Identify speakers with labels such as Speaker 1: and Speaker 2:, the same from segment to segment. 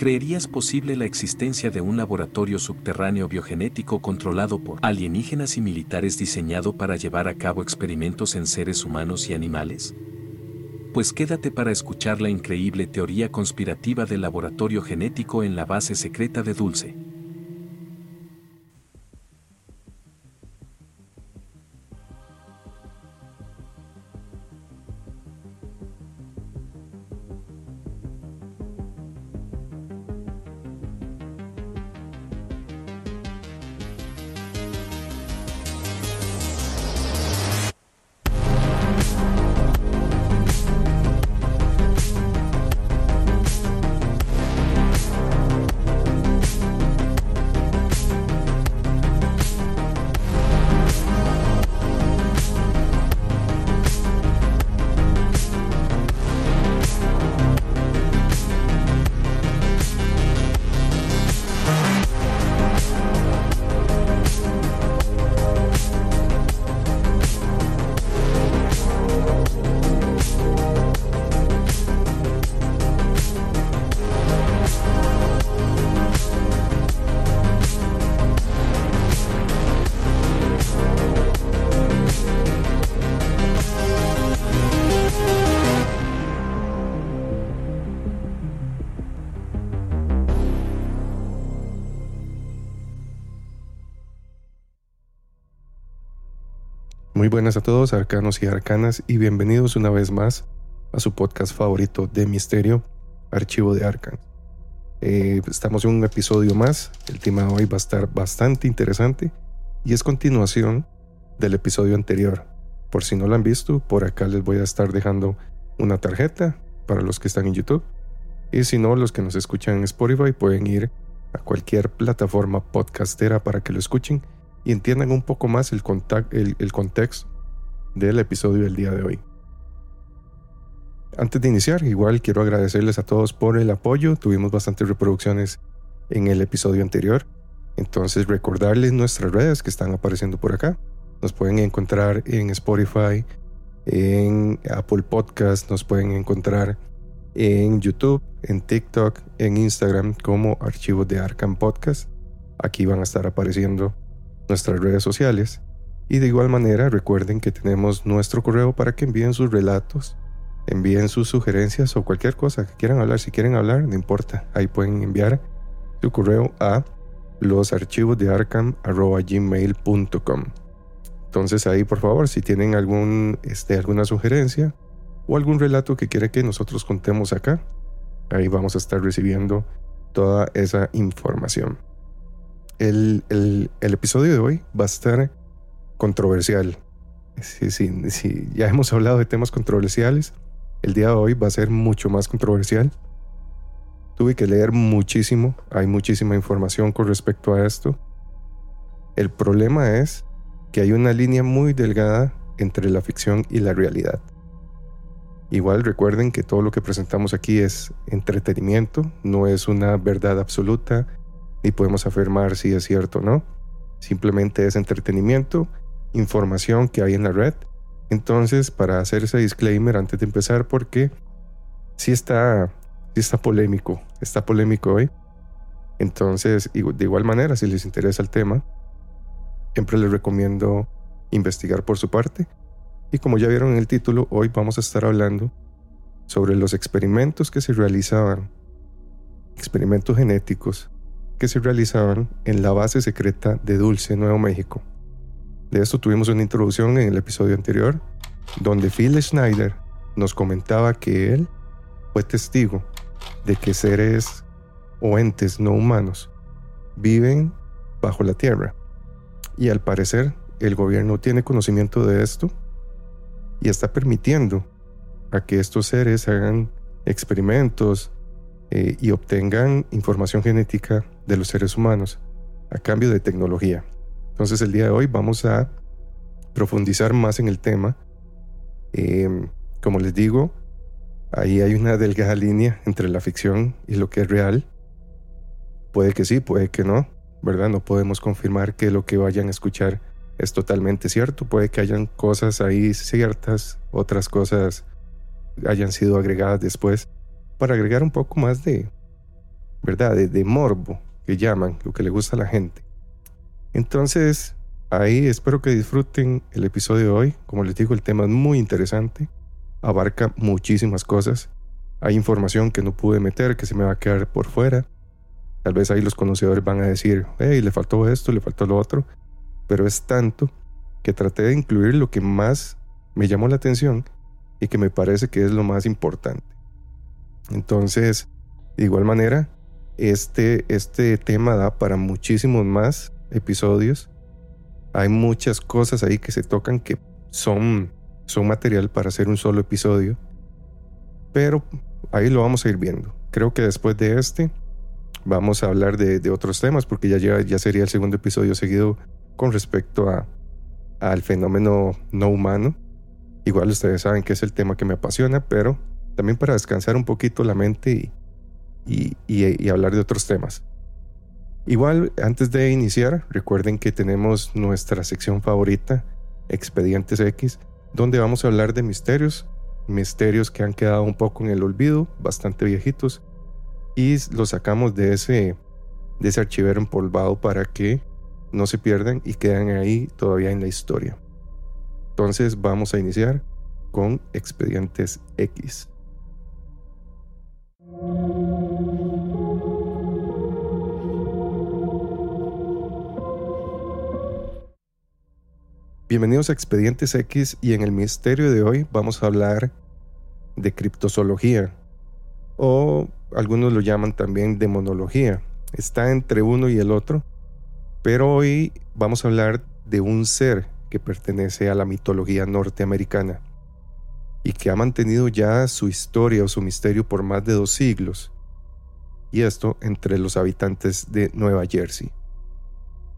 Speaker 1: ¿Creerías posible la existencia de un laboratorio subterráneo biogenético controlado por alienígenas y militares diseñado para llevar a cabo experimentos en seres humanos y animales? Pues quédate para escuchar la increíble teoría conspirativa del laboratorio genético en la base secreta de Dulce.
Speaker 2: Y arcanas, y bienvenidos una vez más a su podcast favorito de misterio, Archivo de Arcan. Eh, estamos en un episodio más, el tema hoy va a estar bastante interesante y es continuación del episodio anterior. Por si no lo han visto, por acá les voy a estar dejando una tarjeta para los que están en YouTube. Y si no, los que nos escuchan en Spotify pueden ir a cualquier plataforma podcastera para que lo escuchen y entiendan un poco más el, el, contexto del episodio del día de hoy. Antes de iniciar, igual quiero agradecerles a todos por el apoyo. Tuvimos bastantes reproducciones en el episodio anterior. Entonces recordarles nuestras redes que están apareciendo por acá. Nos pueden encontrar en Spotify, en Apple Podcast, nos pueden encontrar en YouTube, en TikTok, en Instagram como archivos de Arkham Podcast. Aquí van a estar apareciendo nuestras redes sociales. Y de igual manera recuerden que tenemos nuestro correo para que envíen sus relatos, envíen sus sugerencias o cualquier cosa que quieran hablar. Si quieren hablar, no importa. Ahí pueden enviar su correo a los archivos de arkham.gmail.com. Entonces ahí por favor, si tienen algún, este, alguna sugerencia o algún relato que quiere que nosotros contemos acá, ahí vamos a estar recibiendo toda esa información. El, episodio de hoy va a estar controversial. Sí, sí, sí, ya hemos hablado de temas controversiales. El día de hoy va a ser mucho más controversial. Tuve que leer muchísimo, hay muchísima información con respecto a esto. El problema es que hay una línea muy delgada entre la ficción y la realidad. Igual recuerden que todo lo que presentamos aquí es entretenimiento, no es una verdad absoluta, y podemos afirmar si es cierto o no. Simplemente es entretenimiento, información que hay en la red. Entonces, para hacer ese disclaimer antes de empezar, porque sí está, sí está polémico, está polémico hoy. Entonces, de igual manera, si les interesa el tema, siempre les recomiendo investigar por su parte. Y como ya vieron en el título, hoy vamos a estar hablando sobre los experimentos que se realizaban, experimentos genéticos que se realizaban en la base secreta de Dulce, Nuevo México. De esto tuvimos una introducción en el episodio anterior, donde Phil Schneider nos comentaba que él fue testigo de que seres o entes no humanos viven bajo la tierra. Y al parecer el gobierno tiene conocimiento de esto y está permitiendo a que estos seres hagan experimentos eh, y obtengan información genética de los seres humanos a cambio de tecnología. Entonces el día de hoy vamos a profundizar más en el tema. Em, como les digo, ahí hay una delgada línea entre la ficción y lo que es real. Puede que sí, puede que no, ¿verdad? No podemos confirmar que lo que vayan a escuchar es totalmente cierto. Puede que hayan cosas ahí ciertas, otras cosas hayan sido agregadas después para agregar un poco más de, ¿verdad? De, morbo, que llaman, lo que le gusta a la gente. Entonces, ahí espero que disfruten el episodio de hoy. Como les digo, el tema es muy interesante, abarca muchísimas cosas. Hay información que no pude meter, que se me va a quedar por fuera. Tal vez ahí los conocedores van a decir, hey, le faltó esto, le faltó lo otro. Pero es tanto que traté de incluir lo que más me llamó la atención y que me parece que es lo más importante. Entonces, de igual manera, este, este tema da para muchísimos más episodios. Hay muchas cosas ahí que se tocan que son, son material para hacer un solo episodio. Pero ahí lo vamos a ir viendo. Creo que después de este vamos a hablar de, otros temas porque ya, ya sería el segundo episodio seguido con respecto a, al fenómeno no humano Igual ustedes saben que es el tema que me apasiona, pero también para descansar un poquito la mente y, y, hablar de otros temas. Igual, antes de iniciar, recuerden que tenemos nuestra sección favorita, Expedientes X, donde vamos a hablar de misterios, misterios que han quedado un poco en el olvido, bastante viejitos, y los sacamos de ese, de ese archivero empolvado para que no se pierdan y queden ahí todavía en la historia. Entonces vamos a iniciar con expedientes X. Bienvenidos a Expedientes X y en el misterio de hoy vamos a hablar de criptozoología o algunos lo llaman también demonología. Está entre uno y el otro, pero hoy vamos a hablar de un ser que pertenece a la mitología norteamericana y que ha mantenido ya su historia o su misterio por más de dos siglos, y esto entre los habitantes de Nueva Jersey.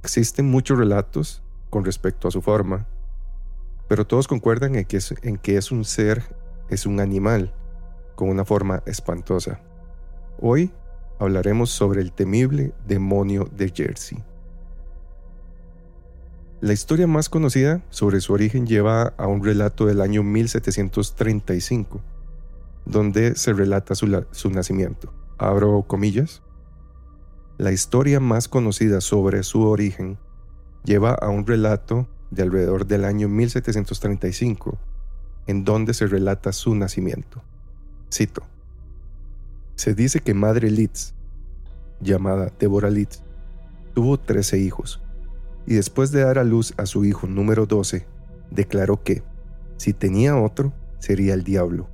Speaker 2: Existen muchos relatos con respecto a su forma, pero todos concuerdan en que es, un ser, es un animal, con una forma espantosa. Hoy hablaremos sobre el temible demonio de Jersey. La historia más conocida sobre su origen lleva a un relato del año 1735, donde se relata su, nacimiento. Abro comillas. La historia más conocida sobre su origen lleva a un relato de alrededor del año 1735, en donde se relata su nacimiento. Cito. Se dice que Madre Litz, llamada Deborah Litz, tuvo 13 hijos y después de dar a luz a su hijo número 12, declaró que, si tenía otro, sería el diablo.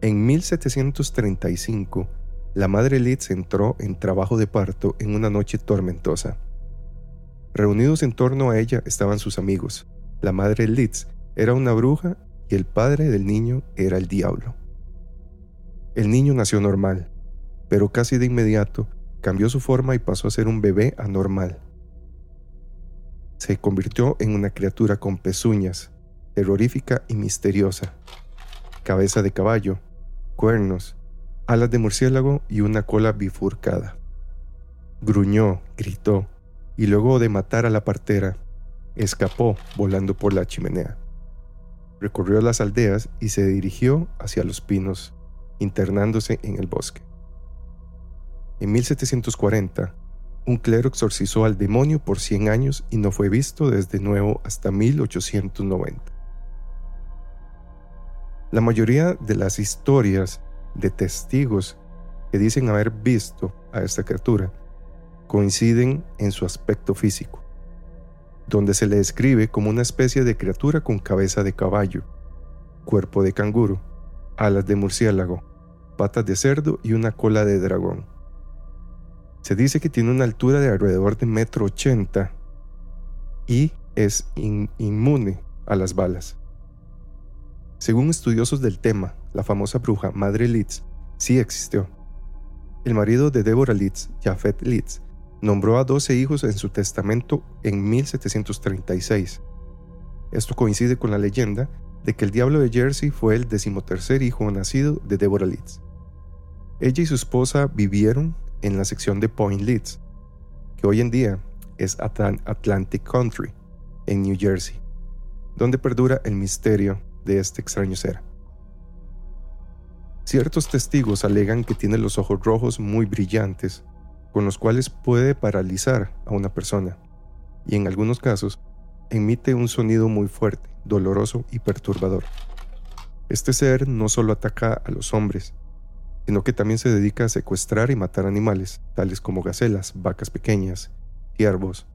Speaker 2: En 1735, la madre Litz entró en trabajo de parto en una noche tormentosa. Reunidos en torno a ella estaban sus amigos. La madre Litz era una bruja y el padre del niño era el diablo. El niño nació normal, pero casi de inmediato cambió su forma y pasó a ser un bebé anormal se convirtió en una criatura con pezuñas, terrorífica y misteriosa, cabeza de caballo, cuernos, alas de murciélago y una cola bifurcada. Gruñó, gritó, y luego de matar a la partera, escapó volando por la chimenea. Recorrió las aldeas y se dirigió hacia los pinos, internándose en el bosque. En 1740, un clero exorcizó al demonio por 100 años y no fue visto desde nuevo hasta 1890. La mayoría de las historias de testigos que dicen haber visto a esta criatura coinciden en su aspecto físico, donde se le describe como una especie de criatura con cabeza de caballo, cuerpo de canguro, alas de murciélago, patas de cerdo y una cola de dragón. Se dice que tiene una altura de alrededor de metro ochenta y es inmune a las balas. Según estudiosos del tema, la famosa bruja Madre Litz sí existió. El marido de Deborah Litz, Jafet Litz, nombró a 12 hijos en su testamento en 1736. Esto coincide con la leyenda de que el diablo de Jersey fue el decimotercer hijo nacido de Deborah Litz. Ella y su esposa vivieron en la sección de Point Leeds, que hoy en día es Atlantic Country, en New Jersey, donde perdura el misterio de este extraño ser. Ciertos testigos alegan que tiene los ojos rojos muy brillantes con los cuales puede paralizar a una persona y en algunos casos emite un sonido muy fuerte, doloroso y perturbador. Este ser no solo ataca a los hombres, sino que también se dedica a secuestrar y matar animales, tales como gacelas, vacas pequeñas, ciervos.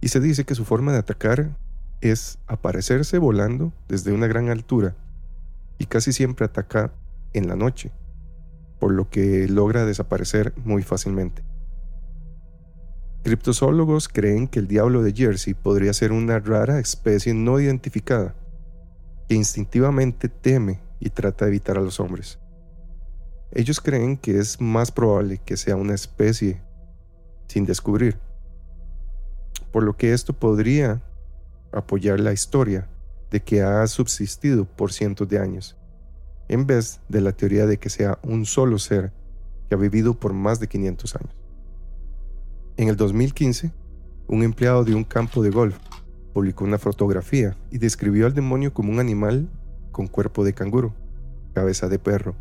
Speaker 2: Y se dice que su forma de atacar es aparecerse volando desde una gran altura y casi siempre ataca en la noche, por lo que logra desaparecer muy fácilmente. Criptozoólogos creen que el diablo de Jersey podría ser una rara especie no identificada que instintivamente teme y trata de evitar a los hombres. Ellos creen que es más probable que sea una especie sin descubrir, por lo que esto podría apoyar la historia de que ha subsistido por cientos de años, en vez de la teoría de que sea un solo ser que ha vivido por más de 500 años. En el 2015, un empleado de un campo de golf publicó una fotografía y describió al demonio como un animal con cuerpo de canguro, cabeza de perro,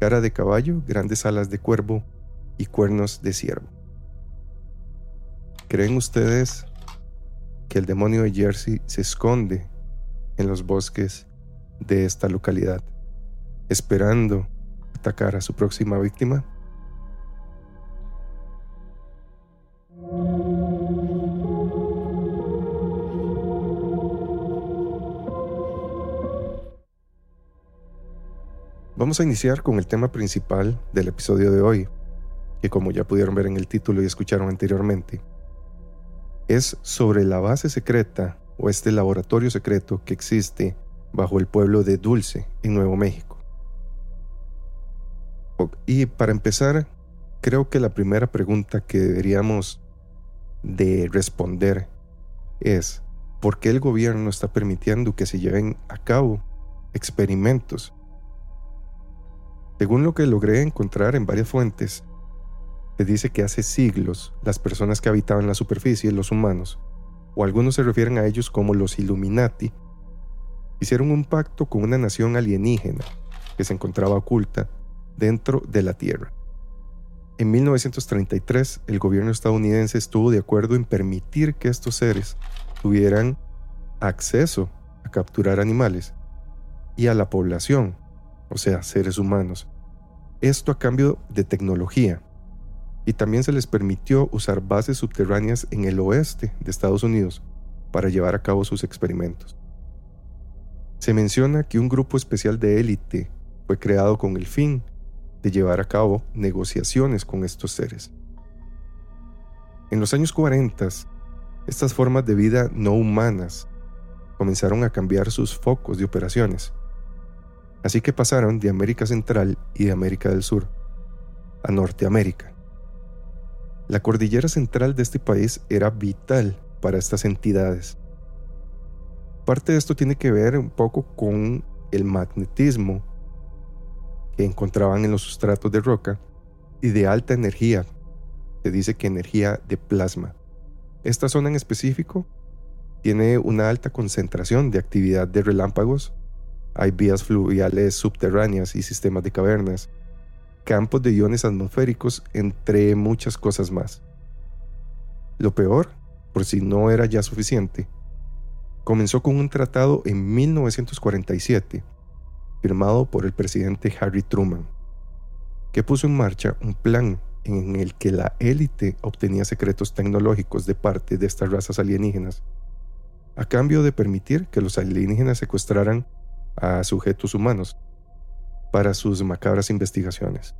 Speaker 2: cara de caballo, grandes alas de cuervo y cuernos de ciervo. ¿Creen ustedes que el demonio de Jersey se esconde en los bosques de esta localidad, esperando atacar a su próxima víctima? Vamos a iniciar con el tema principal del episodio de hoy, que como ya pudieron ver en el título y escucharon anteriormente, es sobre la base secreta o este laboratorio secreto que existe bajo el pueblo de Dulce, en Nuevo México. Y para empezar, creo que la primera pregunta que deberíamos de responder es, ¿por qué el gobierno está permitiendo que se lleven a cabo experimentos según lo que logré encontrar en varias fuentes, se dice que hace siglos las personas que habitaban la superficie, los humanos, o algunos se refieren a ellos como los Illuminati, hicieron un pacto con una nación alienígena que se encontraba oculta dentro de la Tierra. En 1933, el gobierno estadounidense estuvo de acuerdo en permitir que estos seres tuvieran acceso a capturar animales y a la población, o sea, seres humanos. Esto a cambio de tecnología. Y también se les permitió usar bases subterráneas en el oeste de Estados Unidos para llevar a cabo sus experimentos. Se menciona que un grupo especial de élite fue creado con el fin de llevar a cabo negociaciones con estos seres. En los años 40, estas formas de vida no humanas comenzaron a cambiar sus focos de operaciones Así que pasaron de América Central y de América del Sur a Norteamérica. La cordillera central de este país era vital para estas entidades. Parte de esto tiene que ver un poco con el magnetismo que encontraban en los sustratos de roca y de alta energía. Se dice que energía de plasma. Esta zona en específico tiene una alta concentración de actividad de relámpagos hay vías fluviales subterráneas y sistemas de cavernas, campos de iones atmosféricos, entre muchas cosas más. Lo peor, por si no era ya suficiente, comenzó con un tratado en 1947, firmado por el presidente Harry Truman, que puso en marcha un plan en el que la élite obtenía secretos tecnológicos de parte de estas razas alienígenas, a cambio de permitir que los alienígenas secuestraran a sujetos humanos para sus macabras investigaciones.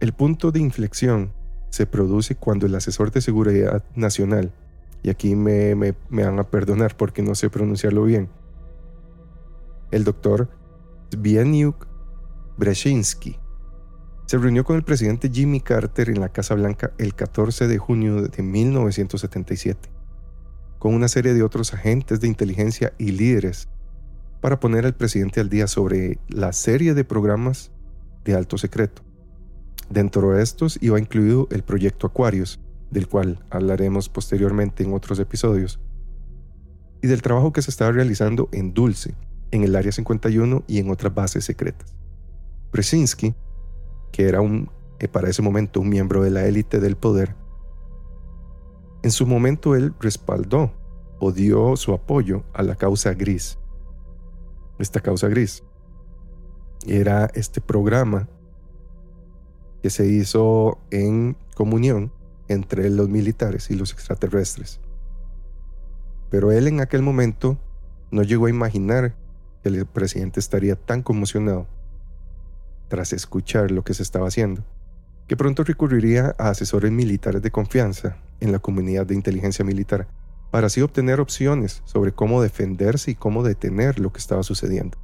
Speaker 2: El punto de inflexión se produce cuando el asesor de seguridad nacional, y aquí me, me, van a perdonar porque no sé pronunciarlo bien, el doctor Zbigniew Brzezinski, se reunió con el presidente Jimmy Carter en la Casa Blanca el 14 de junio de 1977 con una serie de otros agentes de inteligencia y líderes para poner al presidente al día sobre la serie de programas de alto secreto. Dentro de estos iba incluido el proyecto Aquarius, del cual hablaremos posteriormente en otros episodios, y del trabajo que se estaba realizando en Dulce, en el Área 51 y en otras bases secretas. Brzezinski, que era un eh, para ese momento un miembro de la élite del poder, en su momento él respaldó o dio su apoyo a la causa gris. Esta causa gris era este programa que se hizo en comunión entre los militares y los extraterrestres. Pero él en aquel momento no llegó a imaginar el presidente estaría tan conmocionado tras escuchar lo que se estaba haciendo, que pronto recurriría a asesores militares de confianza en la comunidad de inteligencia militar para así obtener opciones sobre cómo defenderse y cómo detener lo que estaba sucediendo.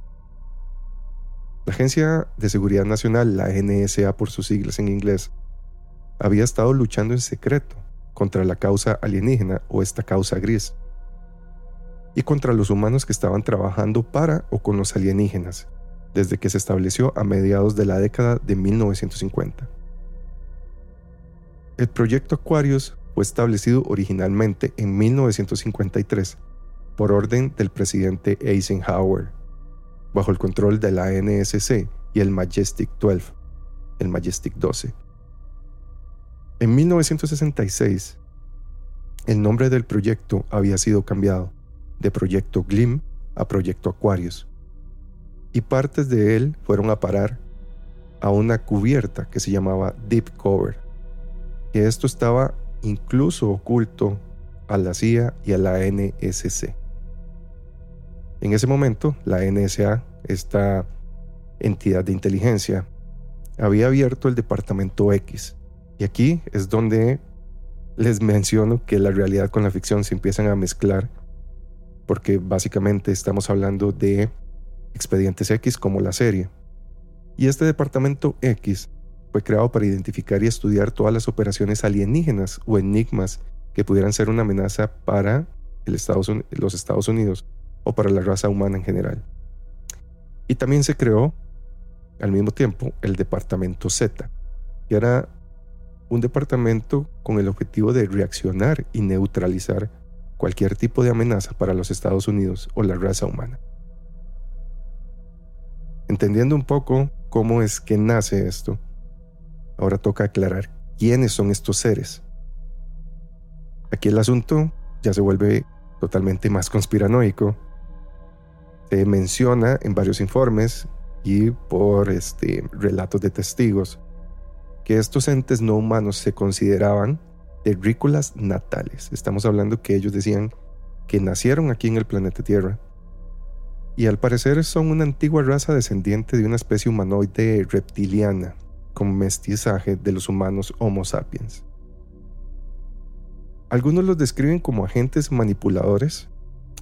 Speaker 2: La Agencia de Seguridad Nacional, la NSA por sus siglas en inglés, había estado luchando en secreto contra la causa alienígena o esta causa gris, y contra los humanos que estaban trabajando para o con los alienígenas, desde que se estableció a mediados de la década de 1950. El proyecto Aquarius fue establecido originalmente en 1953 por orden del presidente Eisenhower, bajo el control de la NSC y el Majestic 12, el Majestic 12 en 1966, el nombre del proyecto había sido cambiado de Proyecto GLIM a Proyecto Aquarius, y partes de él fueron a parar a una cubierta que se llamaba Deep Cover, que esto estaba incluso oculto a la CIA y a la NSC. En ese momento, la NSA, esta entidad de inteligencia, había abierto el Departamento X, y aquí es donde les menciono que la realidad con la ficción se empiezan a mezclar, porque básicamente estamos hablando de Expedientes X como la serie. Y este departamento X fue creado para identificar y estudiar todas las operaciones alienígenas o enigmas que pudieran ser una amenaza para los Estados Unidos o para la raza humana en general. Y también se creó al mismo tiempo el departamento Z, que era un departamento con el objetivo de reaccionar y neutralizar cualquier tipo de amenaza para los Estados Unidos o la raza humana. Entendiendo un poco cómo es que nace esto, ahora toca aclarar quiénes son estos seres. Aquí el asunto ya se vuelve totalmente más conspiranoico. Se menciona en varios informes y por este, relatos de testigos que estos entes no humanos se consideraban terrícolas natales. Estamos hablando que ellos decían que nacieron aquí en el planeta Tierra. Y al parecer son una antigua raza descendiente de una especie humanoide reptiliana, con mestizaje de los humanos Homo sapiens. Algunos los describen como agentes manipuladores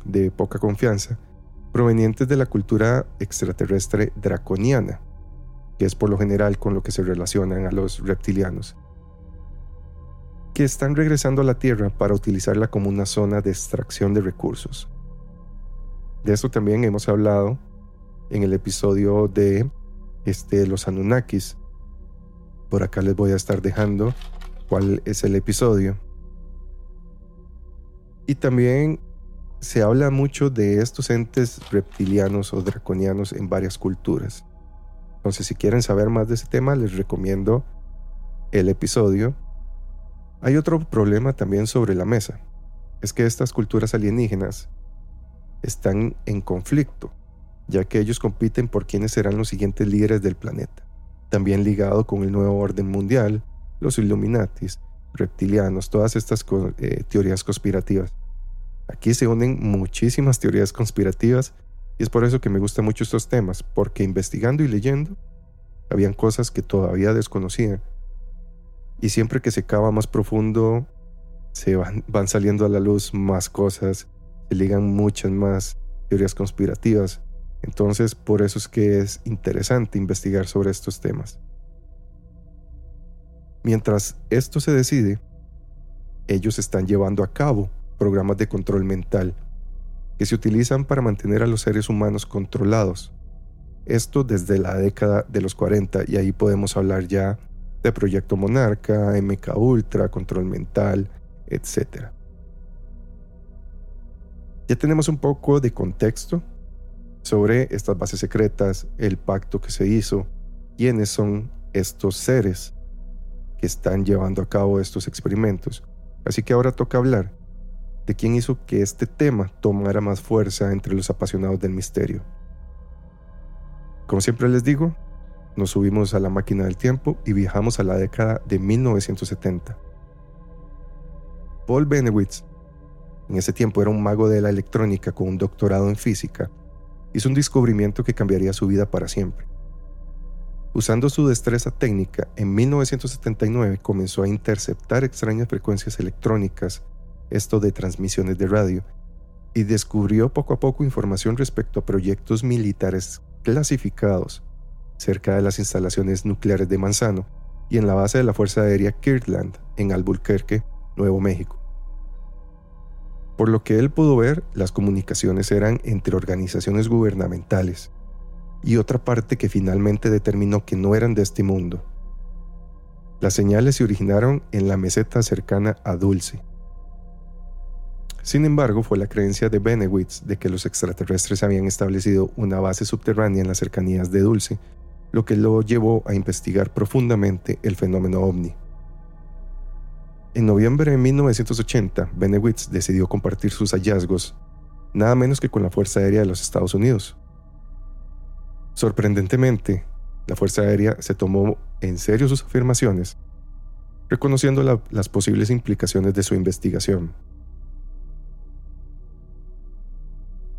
Speaker 2: de poca confianza, provenientes de la cultura extraterrestre draconiana, que es por lo general con lo que se relacionan a los reptilianos, que están regresando a la Tierra para utilizarla como una zona de extracción de recursos. De esto también hemos hablado en el episodio de este, los Anunnakis. Por acá les voy a estar dejando cuál es el episodio. Y también se habla mucho de estos entes reptilianos o draconianos en varias culturas. Entonces, si quieren saber más de ese tema, les recomiendo el episodio. Hay otro problema también sobre la mesa. Es que estas culturas alienígenas están en conflicto, ya que ellos compiten por quiénes serán los siguientes líderes del planeta. También ligado con el nuevo orden mundial, los Illuminatis, reptilianos, todas estas eh, teorías conspirativas. Aquí se unen muchísimas teorías conspirativas y es por eso que me gustan mucho estos temas, porque investigando y leyendo, habían cosas que todavía desconocía. Y siempre que se cava más profundo, se van, saliendo a la luz más cosas, se ligan muchas más teorías conspirativas. Entonces, por eso es que es interesante investigar sobre estos temas. Mientras esto se decide, ellos están llevando a cabo programas de control mental que se utilizan para mantener a los seres humanos controlados. Esto desde la década de los 40 y ahí podemos hablar ya de Proyecto Monarca, MK Ultra, Control Mental, etc. Ya tenemos un poco de contexto sobre estas bases secretas, el pacto que se hizo, quiénes son estos seres que están llevando a cabo estos experimentos. Así que ahora toca hablar de quién hizo que este tema tomara más fuerza entre los apasionados del misterio. Como siempre les digo, nos subimos a la máquina del tiempo y viajamos a la década de 1970. Paul Benewitz, en ese tiempo era un mago de la electrónica con un doctorado en física, hizo un descubrimiento que cambiaría su vida para siempre. Usando su destreza técnica, en 1979 comenzó a interceptar extrañas frecuencias electrónicas, esto de transmisiones de radio, y descubrió poco a poco información respecto a proyectos militares clasificados cerca de las instalaciones nucleares de Manzano y en la base de la Fuerza Aérea Kirtland en Albuquerque, Nuevo México. Por lo que él pudo ver, las comunicaciones eran entre organizaciones gubernamentales y otra parte que finalmente determinó que no eran de este mundo. Las señales se originaron en la meseta cercana a Dulce, sin embargo, fue la creencia de Benewitz de que los extraterrestres habían establecido una base subterránea en las cercanías de Dulce, lo que lo llevó a investigar profundamente el fenómeno ovni. En noviembre de 1980, Benewitz decidió compartir sus hallazgos, nada menos que con la Fuerza Aérea de los Estados Unidos. Sorprendentemente, la Fuerza Aérea se tomó en serio sus afirmaciones, reconociendo las posibles implicaciones de su investigación.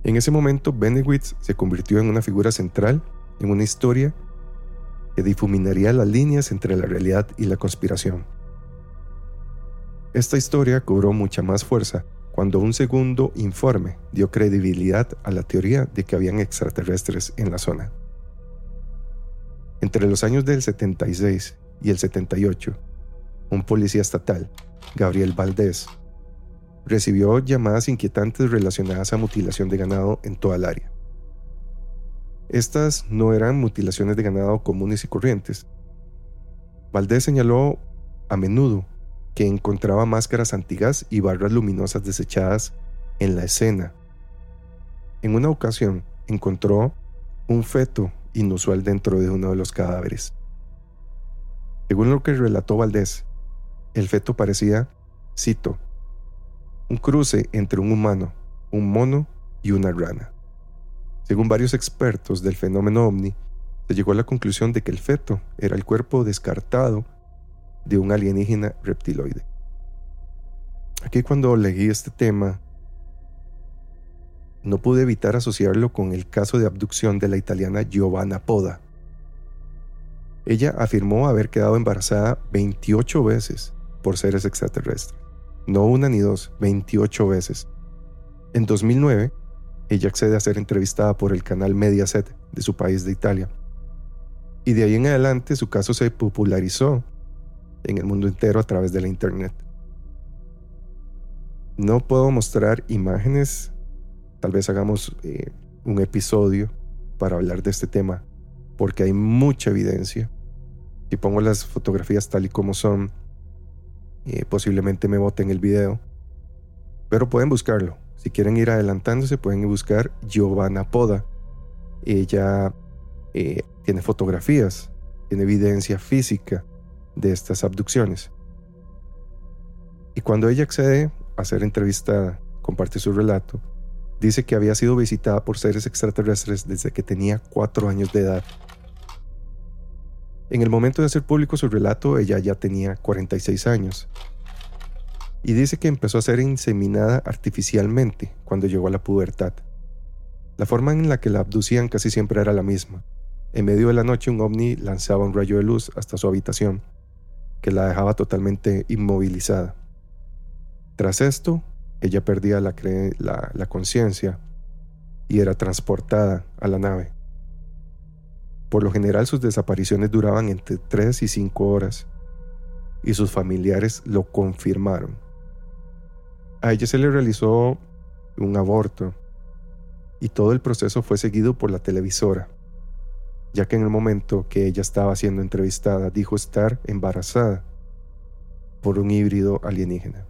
Speaker 2: En ese momento, Benewitz se convirtió en una figura central en una historia que difuminaría las líneas entre la realidad y la conspiración. Esta historia cobró mucha más fuerza cuando un segundo informe dio credibilidad a la teoría de que habían extraterrestres en la zona. Entre los años del 76 y el 78, un policía estatal, Gabriel Valdés, recibió llamadas inquietantes relacionadas a mutilación de ganado en toda el área. Estas no eran mutilaciones de ganado comunes y corrientes. Valdés señaló a menudo que encontraba máscaras antigas y barras luminosas desechadas en la escena. En una ocasión encontró un feto inusual dentro de uno de los cadáveres. Según lo que relató Valdés, el feto parecía, cito, un cruce entre un humano, un mono y una rana. Según varios expertos del fenómeno ovni, se llegó a la conclusión de que el feto era el cuerpo descartado de un alienígena reptiloide. Aquí cuando leí este tema, no pude evitar asociarlo con el caso de abducción de la italiana Giovanna Poda. Ella afirmó haber quedado embarazada 28 veces por seres extraterrestres no una ni dos, 28 veces. En 2009, ella accede a ser entrevistada por el canal Mediaset de su país de Italia. Y de ahí en adelante su caso se popularizó en el mundo entero a través de la Internet. No puedo mostrar imágenes, tal vez hagamos eh, un episodio para hablar de este tema, porque hay mucha evidencia. Si pongo las fotografías tal y como son, eh, posiblemente me voten el video. Pero pueden buscarlo. Si quieren ir adelantándose, pueden buscar Giovanna Poda. Ella eh, tiene fotografías, tiene evidencia física de estas abducciones. Y cuando ella accede a ser entrevistada, comparte su relato, dice que había sido visitada por seres extraterrestres desde que tenía cuatro años de edad en el momento de hacer público su relato, ella ya tenía 46 años. Y dice que empezó a ser inseminada artificialmente cuando llegó a la pubertad. La forma en la que la abducían casi siempre era la misma. En medio de la noche un ovni lanzaba un rayo de luz hasta su habitación, que la dejaba totalmente inmovilizada. Tras esto, ella perdía la, conciencia y era transportada a la nave. Por lo general sus desapariciones duraban entre 3 y 5 horas, y sus familiares lo confirmaron. A ella se le realizó un aborto, y todo el proceso fue seguido por la televisora, ya que en el momento que ella estaba siendo entrevistada dijo estar embarazada por un híbrido alienígena.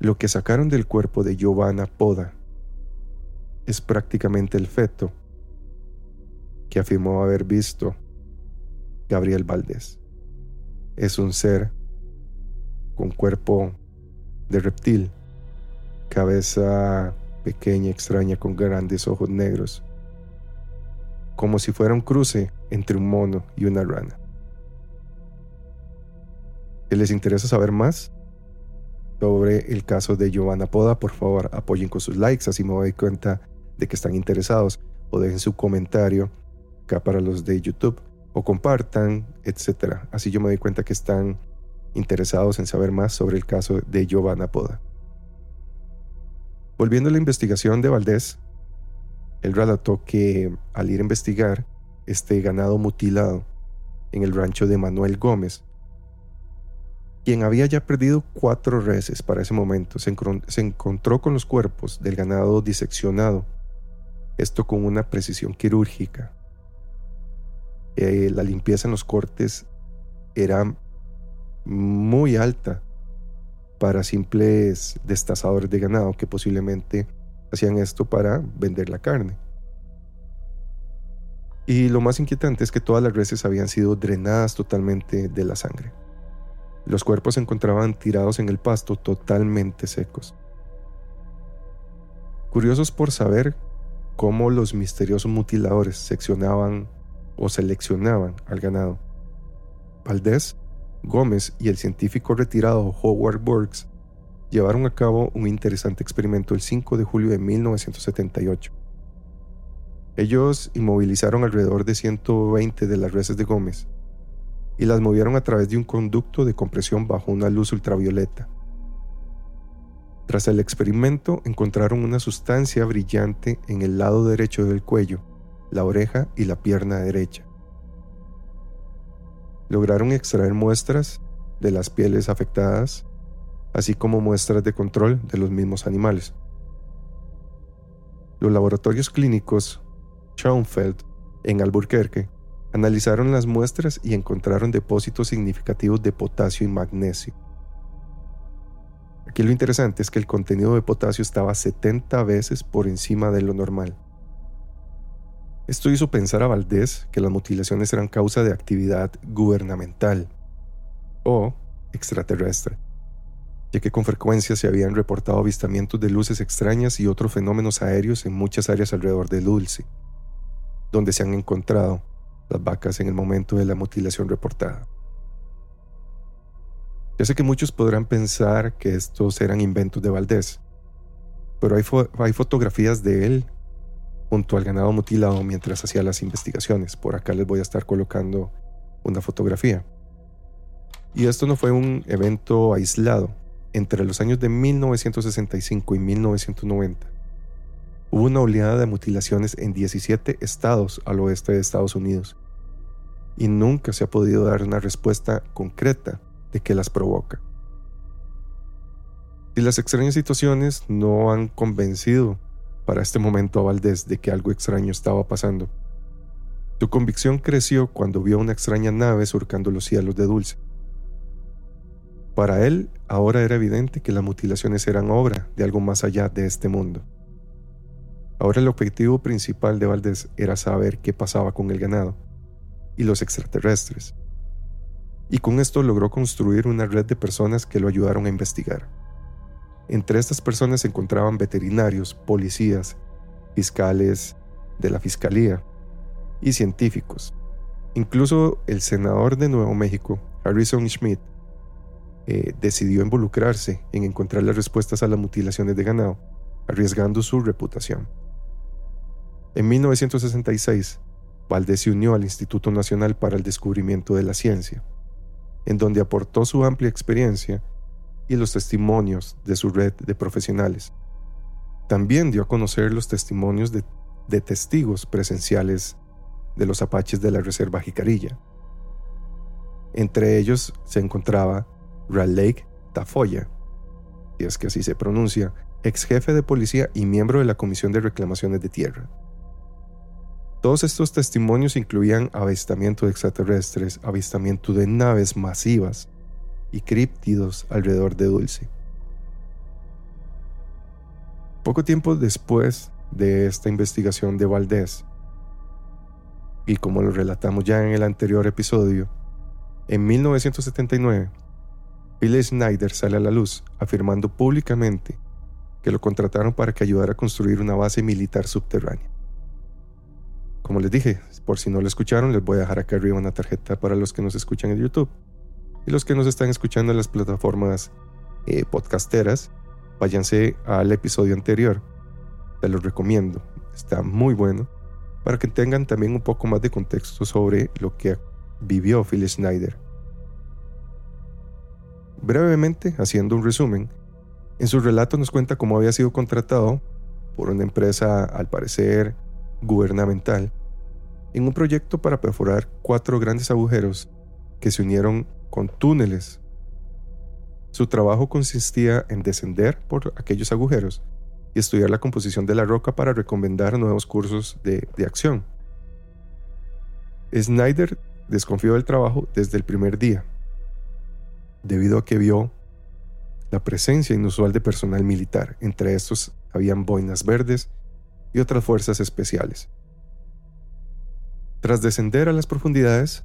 Speaker 2: Lo que sacaron del cuerpo de Giovanna Poda es prácticamente el feto que afirmó haber visto Gabriel Valdés. es un ser con cuerpo de reptil, cabeza pequeña, extraña, con grandes ojos negros, como si fuera un cruce entre un mono y una rana. Si les interesa saber más sobre el caso de Giovanna Poda, por favor apoyen con sus likes, así me doy cuenta de que están interesados, o dejen su comentario acá para los de YouTube, o compartan, etc. Así yo me doy cuenta que están interesados en saber más sobre el caso de Giovanna Poda. Volviendo a la investigación de Valdés, él relató que al ir a investigar este ganado mutilado en el rancho de Manuel Gómez, quien había ya perdido cuatro reses para ese momento, se, encontró con los cuerpos del ganado diseccionado, esto con una precisión quirúrgica. Eh, la limpieza en los cortes era muy alta para simples destazadores de ganado que posiblemente hacían esto para vender la carne. Y lo más inquietante es que todas las reses habían sido drenadas totalmente de la sangre. Los cuerpos se encontraban tirados en el pasto totalmente secos. Curiosos por saber cómo los misteriosos mutiladores seccionaban o seleccionaban al ganado. Valdés, Gómez y el científico retirado Howard Burks llevaron a cabo un interesante experimento el 5 de julio de 1978. Ellos inmovilizaron alrededor de 120 de las reses de Gómez y las movieron a través de un conducto de compresión bajo una luz ultravioleta. Tras el experimento encontraron una sustancia brillante en el lado derecho del cuello, la oreja y la pierna derecha. Lograron extraer muestras de las pieles afectadas, así como muestras de control de los mismos animales. Los laboratorios clínicos Schoenfeld en Albuquerque Analizaron las muestras y encontraron depósitos significativos de potasio y magnesio. Aquí lo interesante es que el contenido de potasio estaba 70 veces por encima de lo normal. Esto hizo pensar a Valdés que las mutilaciones eran causa de actividad gubernamental o extraterrestre, ya que con frecuencia se habían reportado avistamientos de luces extrañas y otros fenómenos aéreos en muchas áreas alrededor de Dulce, donde se han encontrado las vacas en el momento de la mutilación reportada. Ya sé que muchos podrán pensar que estos eran inventos de Valdés, pero hay, hay fotografías de él junto al ganado mutilado mientras hacía las investigaciones. Por acá les voy a estar colocando una fotografía. Y esto no fue un evento aislado. Entre los años de 1965 y 1990, hubo una oleada de mutilaciones en 17 estados al oeste de Estados Unidos, y nunca se ha podido dar una respuesta concreta de qué las provoca. Y las extrañas situaciones no han convencido para este momento a Valdés de que algo extraño estaba pasando. Su convicción creció cuando vio una extraña nave surcando los cielos de Dulce. Para él, ahora era evidente que las mutilaciones eran obra de algo más allá de este mundo. Ahora el objetivo principal de Valdés era saber qué pasaba con el ganado y los extraterrestres. Y con esto logró construir una red de personas que lo ayudaron a investigar. Entre estas personas se encontraban veterinarios, policías, fiscales de la Fiscalía y científicos. Incluso el senador de Nuevo México, Harrison Schmidt, eh, decidió involucrarse en encontrar las respuestas a las mutilaciones de ganado, arriesgando su reputación. En 1966, Valdés se unió al Instituto Nacional para el Descubrimiento de la Ciencia, en donde aportó su amplia experiencia y los testimonios de su red de profesionales. También dio a conocer los testimonios de, testigos presenciales de los apaches de la Reserva Jicarilla. Entre ellos se encontraba Raleigh Tafoya, si es que así se pronuncia, ex jefe de policía y miembro de la Comisión de Reclamaciones de Tierra. Todos estos testimonios incluían avistamiento de extraterrestres, avistamiento de naves masivas y críptidos alrededor de Dulce. Poco tiempo después de esta investigación de Valdés, y como lo relatamos ya en el anterior episodio, En 1979, Bill Snyder sale a la luz afirmando públicamente que lo contrataron para que ayudara a construir una base militar subterránea. Como les dije, por si no lo escucharon, les voy a dejar acá arriba una tarjeta para los que nos escuchan en YouTube. Y los que nos están escuchando en las plataformas eh, podcasteras, váyanse al episodio anterior. Se los recomiendo. Está muy bueno. Para que tengan también un poco más de contexto sobre lo que vivió Phil Schneider. Brevemente, haciendo un resumen, en su relato nos cuenta cómo había sido contratado por una empresa, al parecer, gubernamental, en un proyecto para perforar cuatro grandes agujeros que se unieron con túneles. Su trabajo consistía en descender por aquellos agujeros y estudiar la composición de la roca para recomendar nuevos cursos de, de acción. Snyder desconfió del trabajo desde el primer día, debido a que vio la presencia inusual de personal militar. Entre estos habían boinas verdes y otras fuerzas especiales. Tras descender a las profundidades,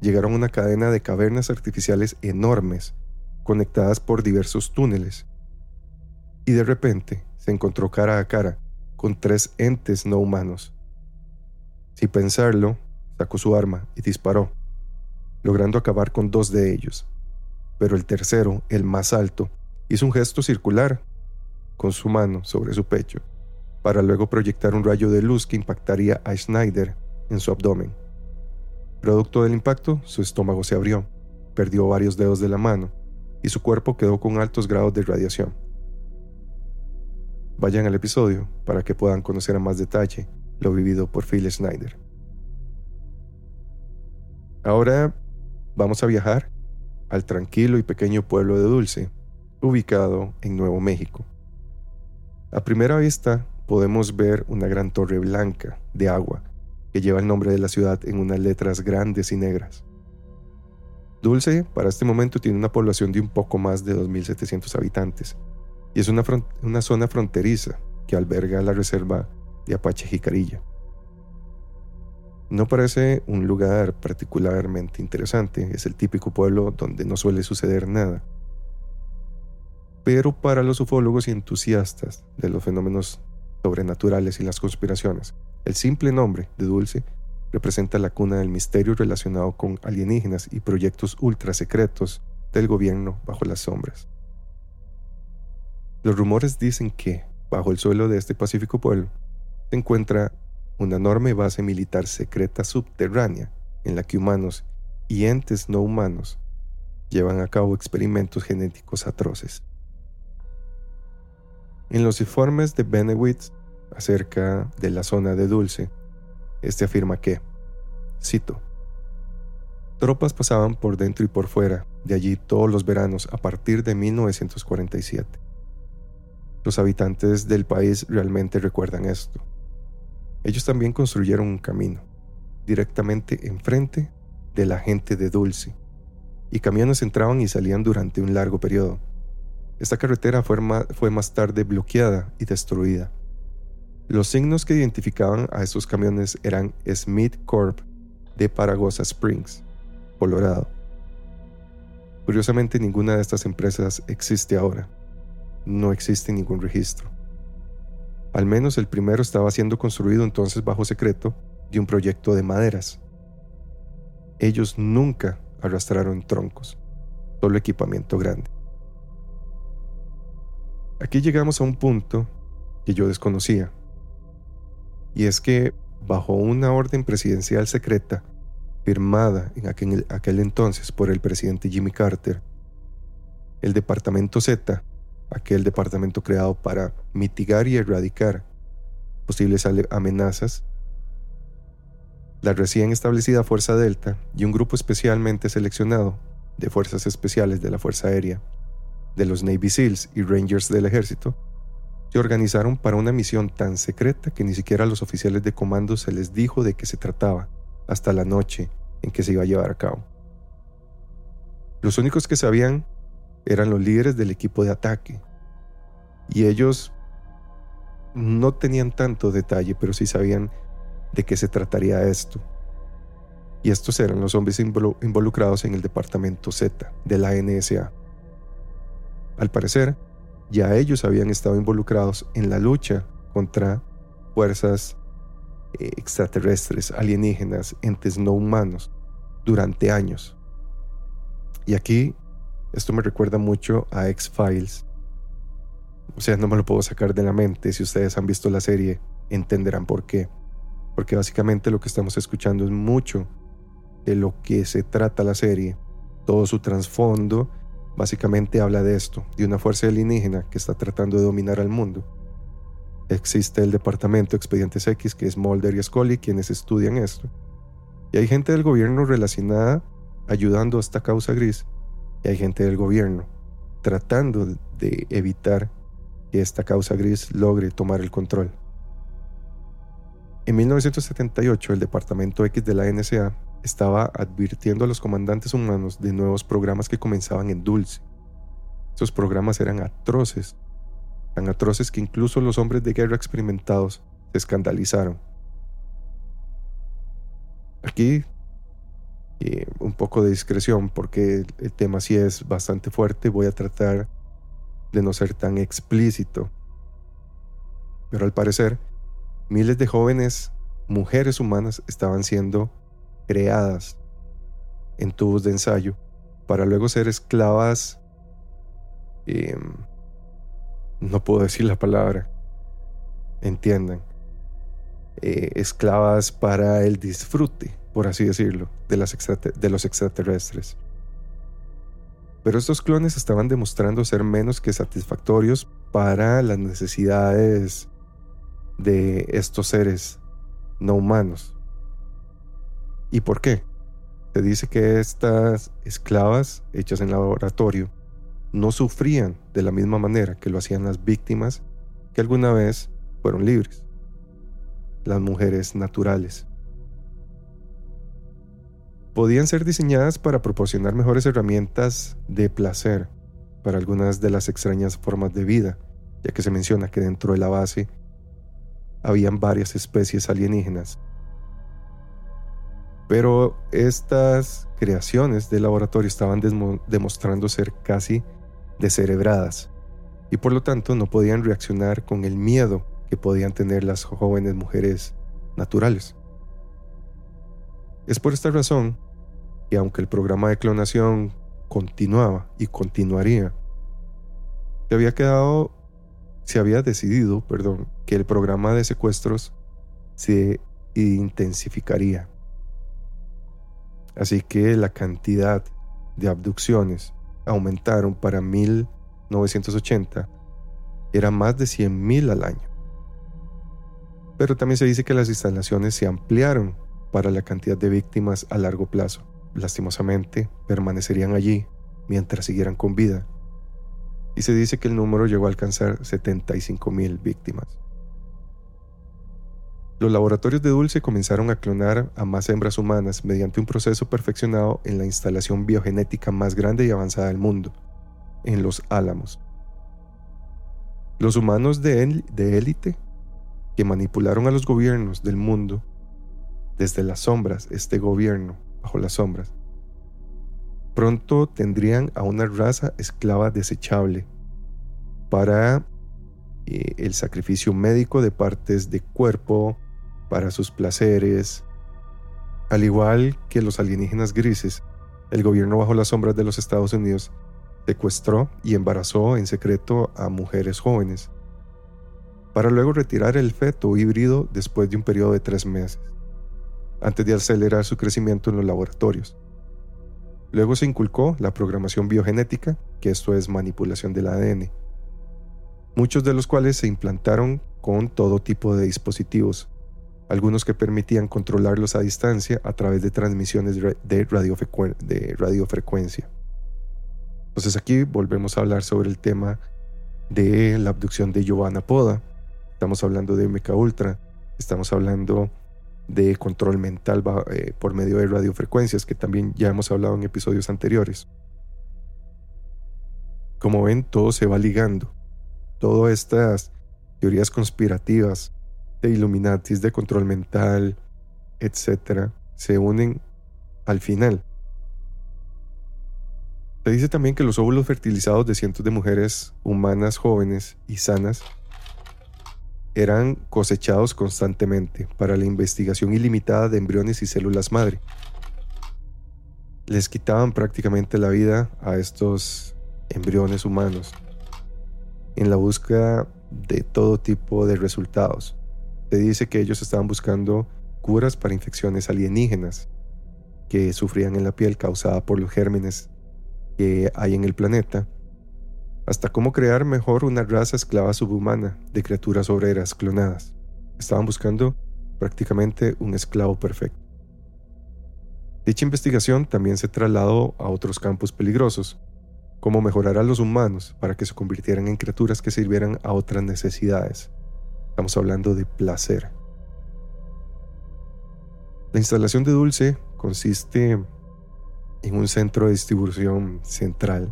Speaker 2: llegaron a una cadena de cavernas artificiales enormes, conectadas por diversos túneles. Y de repente se encontró cara a cara con tres entes no humanos. Sin pensarlo, sacó su arma y disparó, logrando acabar con dos de ellos pero el tercero, el más alto, hizo un gesto circular con su mano sobre su pecho, para luego proyectar un rayo de luz que impactaría a Schneider en su abdomen. Producto del impacto, su estómago se abrió, perdió varios dedos de la mano y su cuerpo quedó con altos grados de radiación. Vayan al episodio para que puedan conocer a más detalle lo vivido por Phil Schneider. Ahora vamos a viajar al tranquilo y pequeño pueblo de Dulce, ubicado en Nuevo México. A primera vista podemos ver una gran torre blanca de agua que lleva el nombre de la ciudad en unas letras grandes y negras. Dulce para este momento tiene una población de un poco más de 2.700 habitantes y es una, una zona fronteriza que alberga la reserva de Apache Jicarilla. No parece un lugar particularmente interesante, es el típico pueblo donde no suele suceder nada. Pero para los ufólogos y entusiastas de los fenómenos sobrenaturales y las conspiraciones, el simple nombre de Dulce representa la cuna del misterio relacionado con alienígenas y proyectos ultra secretos del gobierno bajo las sombras. Los rumores dicen que, bajo el suelo de este pacífico pueblo, se encuentra una enorme base militar secreta subterránea en la que humanos y entes no humanos llevan a cabo experimentos genéticos atroces. En los informes de Benewitz acerca de la zona de Dulce, este afirma que, cito, tropas pasaban por dentro y por fuera de allí todos los veranos a partir de 1947. Los habitantes del país realmente recuerdan esto. Ellos también construyeron un camino, directamente enfrente de la gente de Dulce, y camiones entraban y salían durante un largo periodo. Esta carretera fue, fue más tarde bloqueada y destruida. Los signos que identificaban a estos camiones eran Smith Corp de Paragosa Springs, Colorado. Curiosamente, ninguna de estas empresas existe ahora. No existe ningún registro. Al menos el primero estaba siendo construido entonces bajo secreto de un proyecto de maderas. Ellos nunca arrastraron troncos, solo equipamiento grande. Aquí llegamos a un punto que yo desconocía, y es que bajo una orden presidencial secreta firmada en aquel, entonces por el presidente Jimmy Carter, el Departamento Z aquel departamento creado para mitigar y erradicar posibles amenazas, la recién establecida Fuerza Delta y un grupo especialmente seleccionado de fuerzas especiales de la Fuerza Aérea, de los Navy SEALs y Rangers del Ejército, se organizaron para una misión tan secreta que ni siquiera a los oficiales de comando se les dijo de qué se trataba hasta la noche en que se iba a llevar a cabo. Los únicos que sabían eran los líderes del equipo de ataque. Y ellos no tenían tanto detalle, pero sí sabían de qué se trataría esto. Y estos eran los hombres involucrados en el departamento Z de la NSA. Al parecer, ya ellos habían estado involucrados en la lucha contra fuerzas eh, extraterrestres, alienígenas, entes no humanos, durante años. Y aquí, esto me recuerda mucho a X-Files. O sea, no me lo puedo sacar de la mente. Si ustedes han visto la serie, entenderán por qué. Porque básicamente lo que estamos escuchando es mucho de lo que se trata la serie. Todo su trasfondo básicamente habla de esto, de una fuerza alienígena que está tratando de dominar al mundo. Existe el departamento Expedientes X, que es Mulder y Scully quienes estudian esto. Y hay gente del gobierno relacionada ayudando a esta causa gris. Y hay gente del gobierno tratando de evitar que esta causa gris logre tomar el control. En 1978, el Departamento X de la NSA estaba advirtiendo a los comandantes humanos de nuevos programas que comenzaban en Dulce. Esos programas eran atroces, tan atroces que incluso los hombres de guerra experimentados se escandalizaron. Aquí eh, un poco de discreción porque el tema sí es bastante fuerte, voy a tratar de no ser tan explícito. Pero al parecer, miles de jóvenes mujeres humanas estaban siendo creadas en tubos de ensayo para luego ser esclavas, em, no puedo decir la palabra, entiendan, eh, esclavas para el disfrute, por así decirlo, de, las de los extraterrestres. Pero estos clones estaban demostrando ser menos que satisfactorios para las necesidades de estos seres no humanos. ¿Y por qué? Se dice que estas esclavas hechas en laboratorio no sufrían de la misma manera que lo hacían las víctimas que alguna vez fueron libres, las mujeres naturales. Podían ser diseñadas para proporcionar mejores herramientas de placer para algunas de las extrañas formas de vida, ya que se menciona que dentro de la base habían varias especies alienígenas pero estas creaciones de laboratorio estaban demostrando ser casi descerebradas y por lo tanto no podían reaccionar con el miedo que podían tener las jóvenes mujeres naturales. Es por esta razón que aunque el programa de clonación continuaba y continuaría, se había quedado, se había decidido, perdón, que el programa de secuestros se intensificaría. Así que la cantidad de abducciones aumentaron para 1980, era más de 100.000 al año. Pero también se dice que las instalaciones se ampliaron para la cantidad de víctimas a largo plazo. Lastimosamente, permanecerían allí mientras siguieran con vida. Y se dice que el número llegó a alcanzar 75.000 víctimas. Los laboratorios de Dulce comenzaron a clonar a más hembras humanas mediante un proceso perfeccionado en la instalación biogenética más grande y avanzada del mundo, en Los Álamos. Los humanos de élite, que manipularon a los gobiernos del mundo, desde las sombras, este gobierno, bajo las sombras, pronto tendrían a una raza esclava desechable para eh, el sacrificio médico de partes de cuerpo, para sus placeres. Al igual que los alienígenas grises, el gobierno bajo las sombras de los Estados Unidos secuestró y embarazó en secreto a mujeres jóvenes, para luego retirar el feto híbrido después de un periodo de tres meses, antes de acelerar su crecimiento en los laboratorios. Luego se inculcó la programación biogenética, que esto es manipulación del ADN, muchos de los cuales se implantaron con todo tipo de dispositivos, algunos que permitían controlarlos a distancia a través de transmisiones de, radiofrecuencia. Entonces aquí volvemos a hablar sobre el tema de la abducción de Giovanna Poda. Estamos hablando de MK Ultra, estamos hablando de control mental eh, por medio de radiofrecuencias, que también ya hemos hablado en episodios anteriores. Como ven, todo se va ligando. Todas estas teorías conspirativas de Illuminatis, de control mental, etcétera, se unen al final. Se dice también que los óvulos fertilizados de cientos de mujeres humanas jóvenes y sanas eran cosechados constantemente para la investigación ilimitada de embriones y células madre. Les quitaban prácticamente la vida a estos embriones humanos en la búsqueda de todo tipo de resultados. Se dice que ellos estaban buscando curas para infecciones alienígenas que sufrían en la piel causada por los gérmenes que hay en el planeta, hasta cómo crear mejor una raza esclava subhumana de criaturas obreras clonadas. Estaban buscando prácticamente un esclavo perfecto. Dicha investigación también se trasladó a otros campos peligrosos, como mejorar a los humanos para que se convirtieran en criaturas que sirvieran a otras necesidades. Estamos hablando de placer. La instalación de Dulce consiste en un centro de distribución central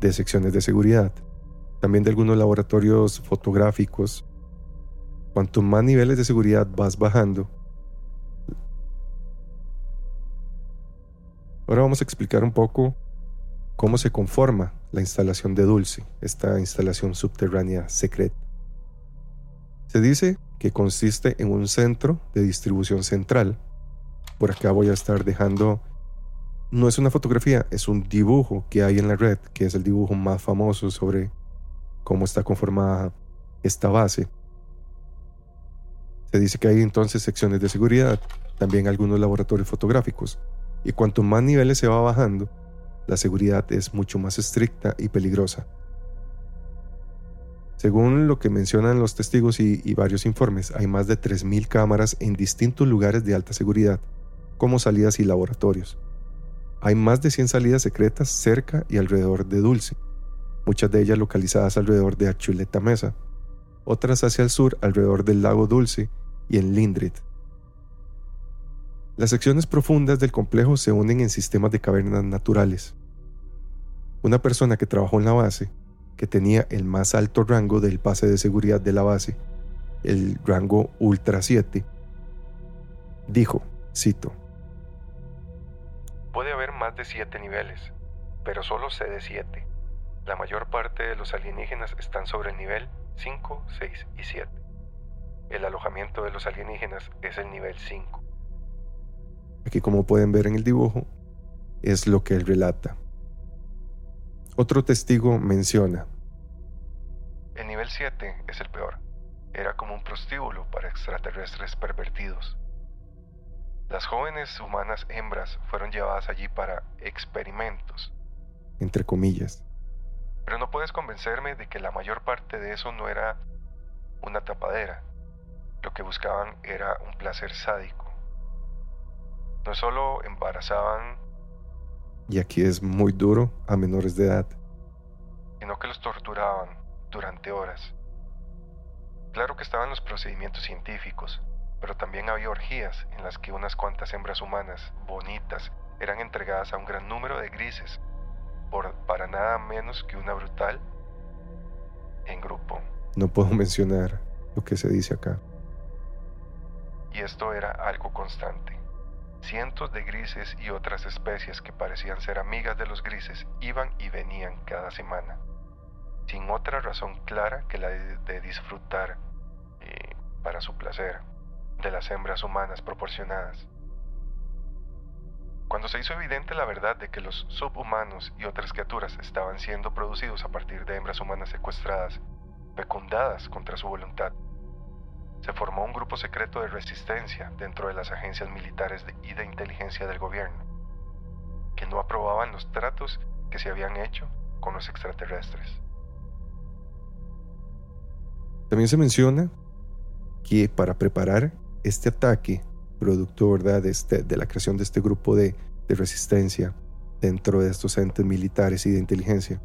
Speaker 2: de secciones de seguridad, también de algunos laboratorios fotográficos. Cuanto más niveles de seguridad vas bajando, ahora vamos a explicar un poco cómo se conforma la instalación de Dulce, esta instalación subterránea secreta. Se dice que consiste en un centro de distribución central. Por acá voy a estar dejando, no es una fotografía, es un dibujo que hay en la red, que es el dibujo más famoso sobre cómo está conformada esta base. Se dice que hay entonces secciones de seguridad, también algunos laboratorios fotográficos, y cuanto más niveles se va bajando, la seguridad es mucho más estricta y peligrosa. Según lo que mencionan los testigos y, varios informes, hay más de 3.000 cámaras en distintos lugares de alta seguridad, como salidas y laboratorios. Hay más de 100 salidas secretas cerca y alrededor de Dulce, muchas de ellas localizadas alrededor de Achuleta Mesa, otras hacia el sur alrededor del lago Dulce y en Lindrid. Las secciones profundas del complejo se unen en sistemas de cavernas naturales. Una persona que trabajó en la base que tenía el más alto rango del pase de seguridad de la base, el rango Ultra 7, dijo, cito,
Speaker 3: Puede haber más de 7 niveles, pero solo sé de 7. La mayor parte de los alienígenas están sobre el nivel 5, 6 y 7. El alojamiento de los alienígenas es el nivel 5.
Speaker 2: Aquí como pueden ver en el dibujo, es lo que él relata. Otro testigo menciona.
Speaker 3: El nivel 7 es el peor. Era como un prostíbulo para extraterrestres pervertidos. Las jóvenes humanas hembras fueron llevadas allí para experimentos.
Speaker 2: Entre comillas.
Speaker 3: Pero no puedes convencerme de que la mayor parte de eso no era una tapadera. Lo que buscaban era un placer sádico. No solo embarazaban
Speaker 2: y aquí es muy duro a menores de edad.
Speaker 3: Sino que los torturaban durante horas. Claro que estaban los procedimientos científicos, pero también había orgías en las que unas cuantas hembras humanas, bonitas, eran entregadas a un gran número de grises, por, para nada menos que una brutal en grupo.
Speaker 2: No puedo mencionar lo que se dice acá.
Speaker 3: Y esto era algo constante. Cientos de grises y otras especies que parecían ser amigas de los grises iban y venían cada semana, sin otra razón clara que la de, disfrutar eh, para su placer de las hembras humanas proporcionadas. Cuando se hizo evidente la verdad de que los subhumanos y otras criaturas estaban siendo producidos a partir de hembras humanas secuestradas, fecundadas contra su voluntad, se formó un grupo secreto de resistencia dentro de las agencias militares y de inteligencia del gobierno, que no aprobaban los tratos que se habían hecho con los extraterrestres.
Speaker 2: También se menciona que para preparar este ataque, producto de, este, la creación de este grupo de, de resistencia dentro de estos entes militares y de inteligencia,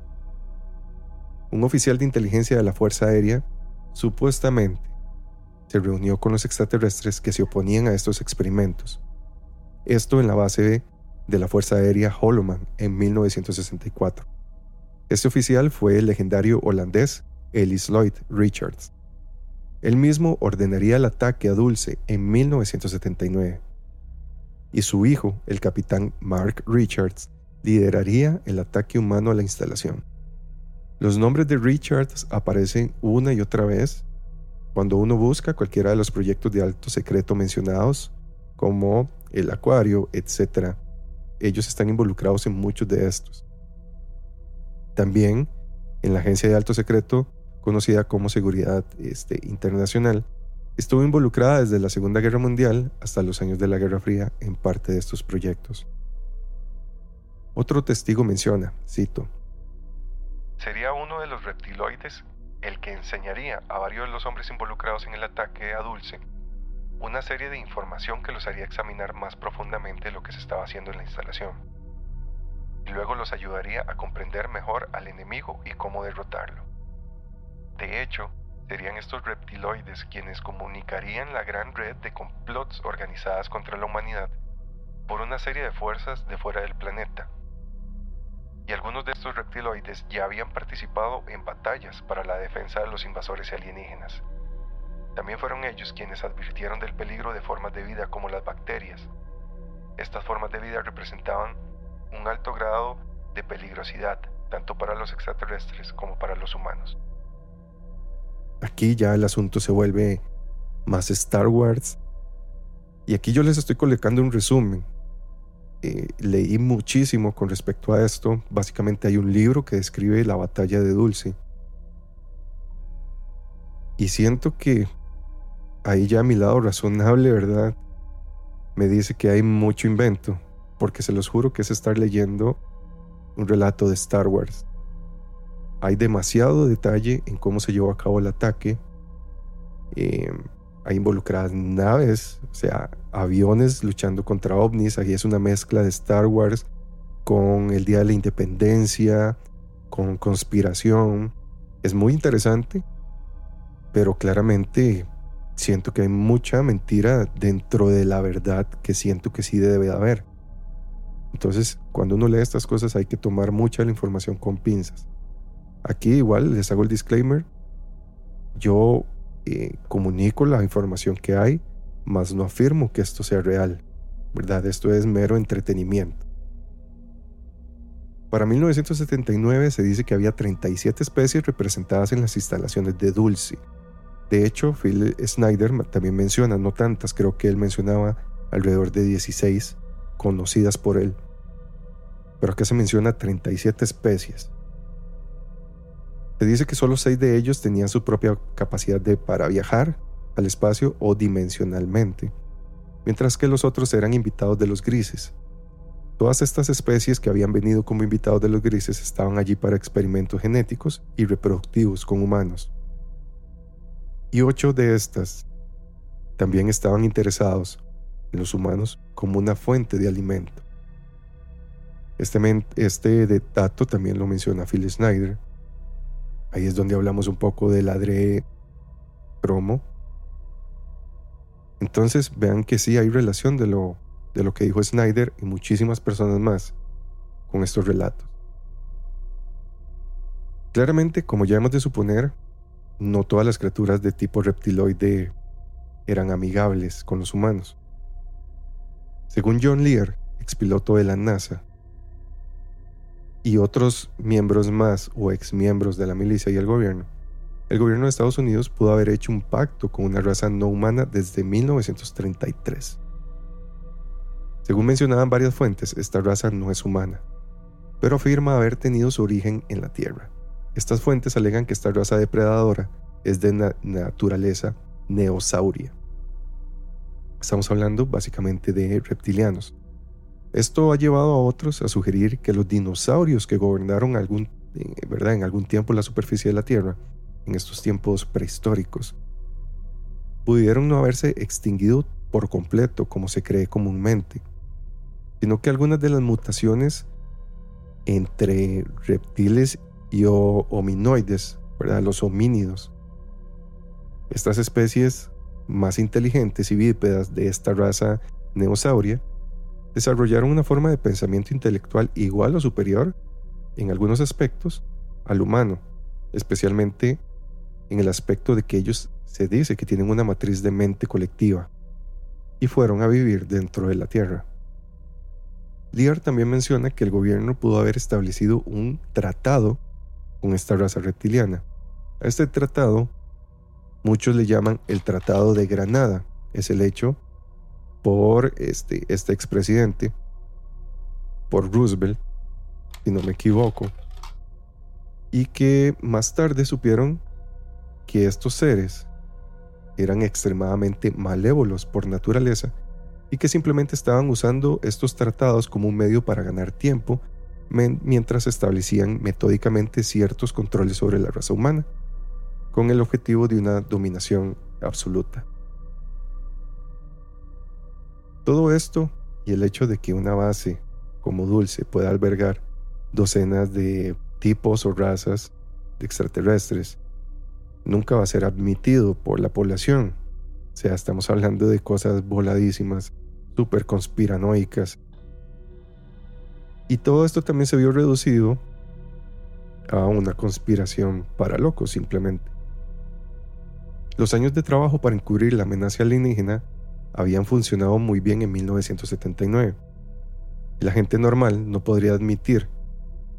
Speaker 2: un oficial de inteligencia de la Fuerza Aérea supuestamente se reunió con los extraterrestres que se oponían a estos experimentos. Esto en la base de la Fuerza Aérea Holloman en 1964. Este oficial fue el legendario holandés Ellis Lloyd Richards. Él mismo ordenaría el ataque a Dulce en 1979. y su hijo, el capitán Mark Richards, lideraría el ataque humano a la instalación. Los nombres de Richards aparecen una y otra vez cuando uno busca cualquiera de los proyectos de alto secreto mencionados, como el acuario, etc. Ellos están involucrados en muchos de estos. También en la agencia de alto secreto, conocida como Seguridad este, Internacional, estuvo involucrada desde la Segunda Guerra Mundial hasta los años de la Guerra Fría en parte de estos proyectos. Otro testigo menciona, cito,
Speaker 3: Sería uno de los reptiloides el que enseñaría a varios de los hombres involucrados en el ataque a Dulce una serie de información que los haría examinar más profundamente lo que se estaba haciendo en la instalación. Y luego los ayudaría a comprender mejor al enemigo y cómo derrotarlo. De hecho, serían estos reptiloides quienes comunicarían la gran red de complots organizadas contra la humanidad por una serie de fuerzas de fuera del planeta. Y algunos de estos reptiloides ya habían participado en batallas para la defensa de los invasores alienígenas. También fueron ellos quienes advirtieron del peligro de formas de vida como las bacterias. Estas formas de vida representaban un alto grado de peligrosidad, tanto para los extraterrestres como para los humanos.
Speaker 2: Aquí ya el asunto se vuelve más Star Wars. Y aquí yo les estoy colocando un resumen. Eh, leí muchísimo con respecto a esto. Básicamente hay un libro que describe la batalla de Dulce. Y siento que ahí ya a mi lado razonable, ¿verdad? Me dice que hay mucho invento, porque se los juro que es estar leyendo un relato de Star Wars. Hay demasiado detalle en cómo se llevó a cabo el ataque. Eh, hay involucradas naves, o sea, aviones luchando contra ovnis. Ahí es una mezcla de Star Wars con el Día de la Independencia, con conspiración. Es muy interesante, pero claramente siento que hay mucha mentira dentro de la verdad que siento que sí debe haber. Entonces, cuando uno lee estas cosas hay que tomar mucha la información con pinzas. Aquí igual les hago el disclaimer. Yo eh, comunico la información que hay, mas no afirmo que esto sea real. ¿Verdad? Esto es mero entretenimiento. Para 1979 se dice que había 37 especies representadas en las instalaciones de Dulce. De hecho, Phil Snyder también menciona, no tantas, creo que él mencionaba alrededor de 16 conocidas por él. Pero acá se menciona 37 especies. Se dice que solo seis de ellos tenían su propia capacidad de para viajar al espacio o dimensionalmente, mientras que los otros eran invitados de los grises. Todas estas especies que habían venido como invitados de los grises estaban allí para experimentos genéticos y reproductivos con humanos. Y ocho de estas también estaban interesados en los humanos como una fuente de alimento. Este, este dato también lo menciona Phil Snyder Ahí es donde hablamos un poco del adre promo. Entonces vean que sí hay relación de lo, de lo que dijo Snyder y muchísimas personas más con estos relatos. Claramente, como ya hemos de suponer, no todas las criaturas de tipo reptiloide eran amigables con los humanos. Según John Lear, expiloto de la NASA, y otros miembros más o exmiembros de la milicia y el gobierno, el gobierno de Estados Unidos pudo haber hecho un pacto con una raza no humana desde 1933. Según mencionaban varias fuentes, esta raza no es humana, pero afirma haber tenido su origen en la Tierra. Estas fuentes alegan que esta raza depredadora es de naturaleza neosauria. Estamos hablando básicamente de reptilianos, esto ha llevado a otros a sugerir que los dinosaurios que gobernaron algún, eh, ¿verdad? en algún tiempo la superficie de la Tierra, en estos tiempos prehistóricos, pudieron no haberse extinguido por completo como se cree comúnmente, sino que algunas de las mutaciones entre reptiles y hominoides, ¿verdad? los homínidos, estas especies más inteligentes y bípedas de esta raza neosauria, desarrollaron una forma de pensamiento intelectual igual o superior, en algunos aspectos, al humano, especialmente en el aspecto de que ellos se dice que tienen una matriz de mente colectiva, y fueron a vivir dentro de la Tierra, Lear también menciona que el gobierno pudo haber establecido un tratado con esta raza reptiliana. A este tratado muchos le llaman el Tratado de Granada. Es el hecho por este, este expresidente, por Roosevelt, si no me equivoco, y que más tarde supieron que estos seres eran extremadamente malévolos por naturaleza y que simplemente estaban usando estos tratados como un medio para ganar tiempo mientras establecían metódicamente ciertos controles sobre la raza humana, con el objetivo de una dominación absoluta. Todo esto y el hecho de que una base como Dulce pueda albergar docenas de tipos o razas de extraterrestres nunca va a ser admitido por la población. O sea, estamos hablando de cosas voladísimas, súper conspiranoicas. Y todo esto también se vio reducido a una conspiración para locos simplemente. Los años de trabajo para encubrir la amenaza alienígena habían funcionado muy bien en 1979. La gente normal no podría admitir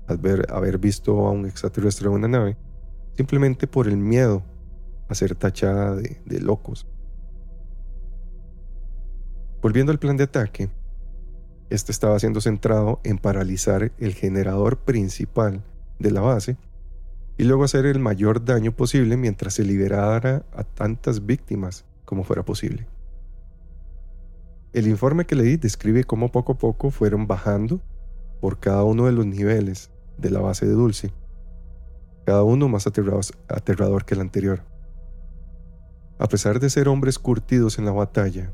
Speaker 2: haber visto a un extraterrestre en una nave simplemente por el miedo a ser tachada de, de locos. Volviendo al plan de ataque, este estaba siendo centrado en paralizar el generador principal de la base y luego hacer el mayor daño posible mientras se liberara a tantas víctimas como fuera posible. El informe que leí describe cómo poco a poco fueron bajando por cada uno de los niveles de la base de Dulce cada uno más aterrador que el anterior. A pesar de ser hombres curtidos en la batalla,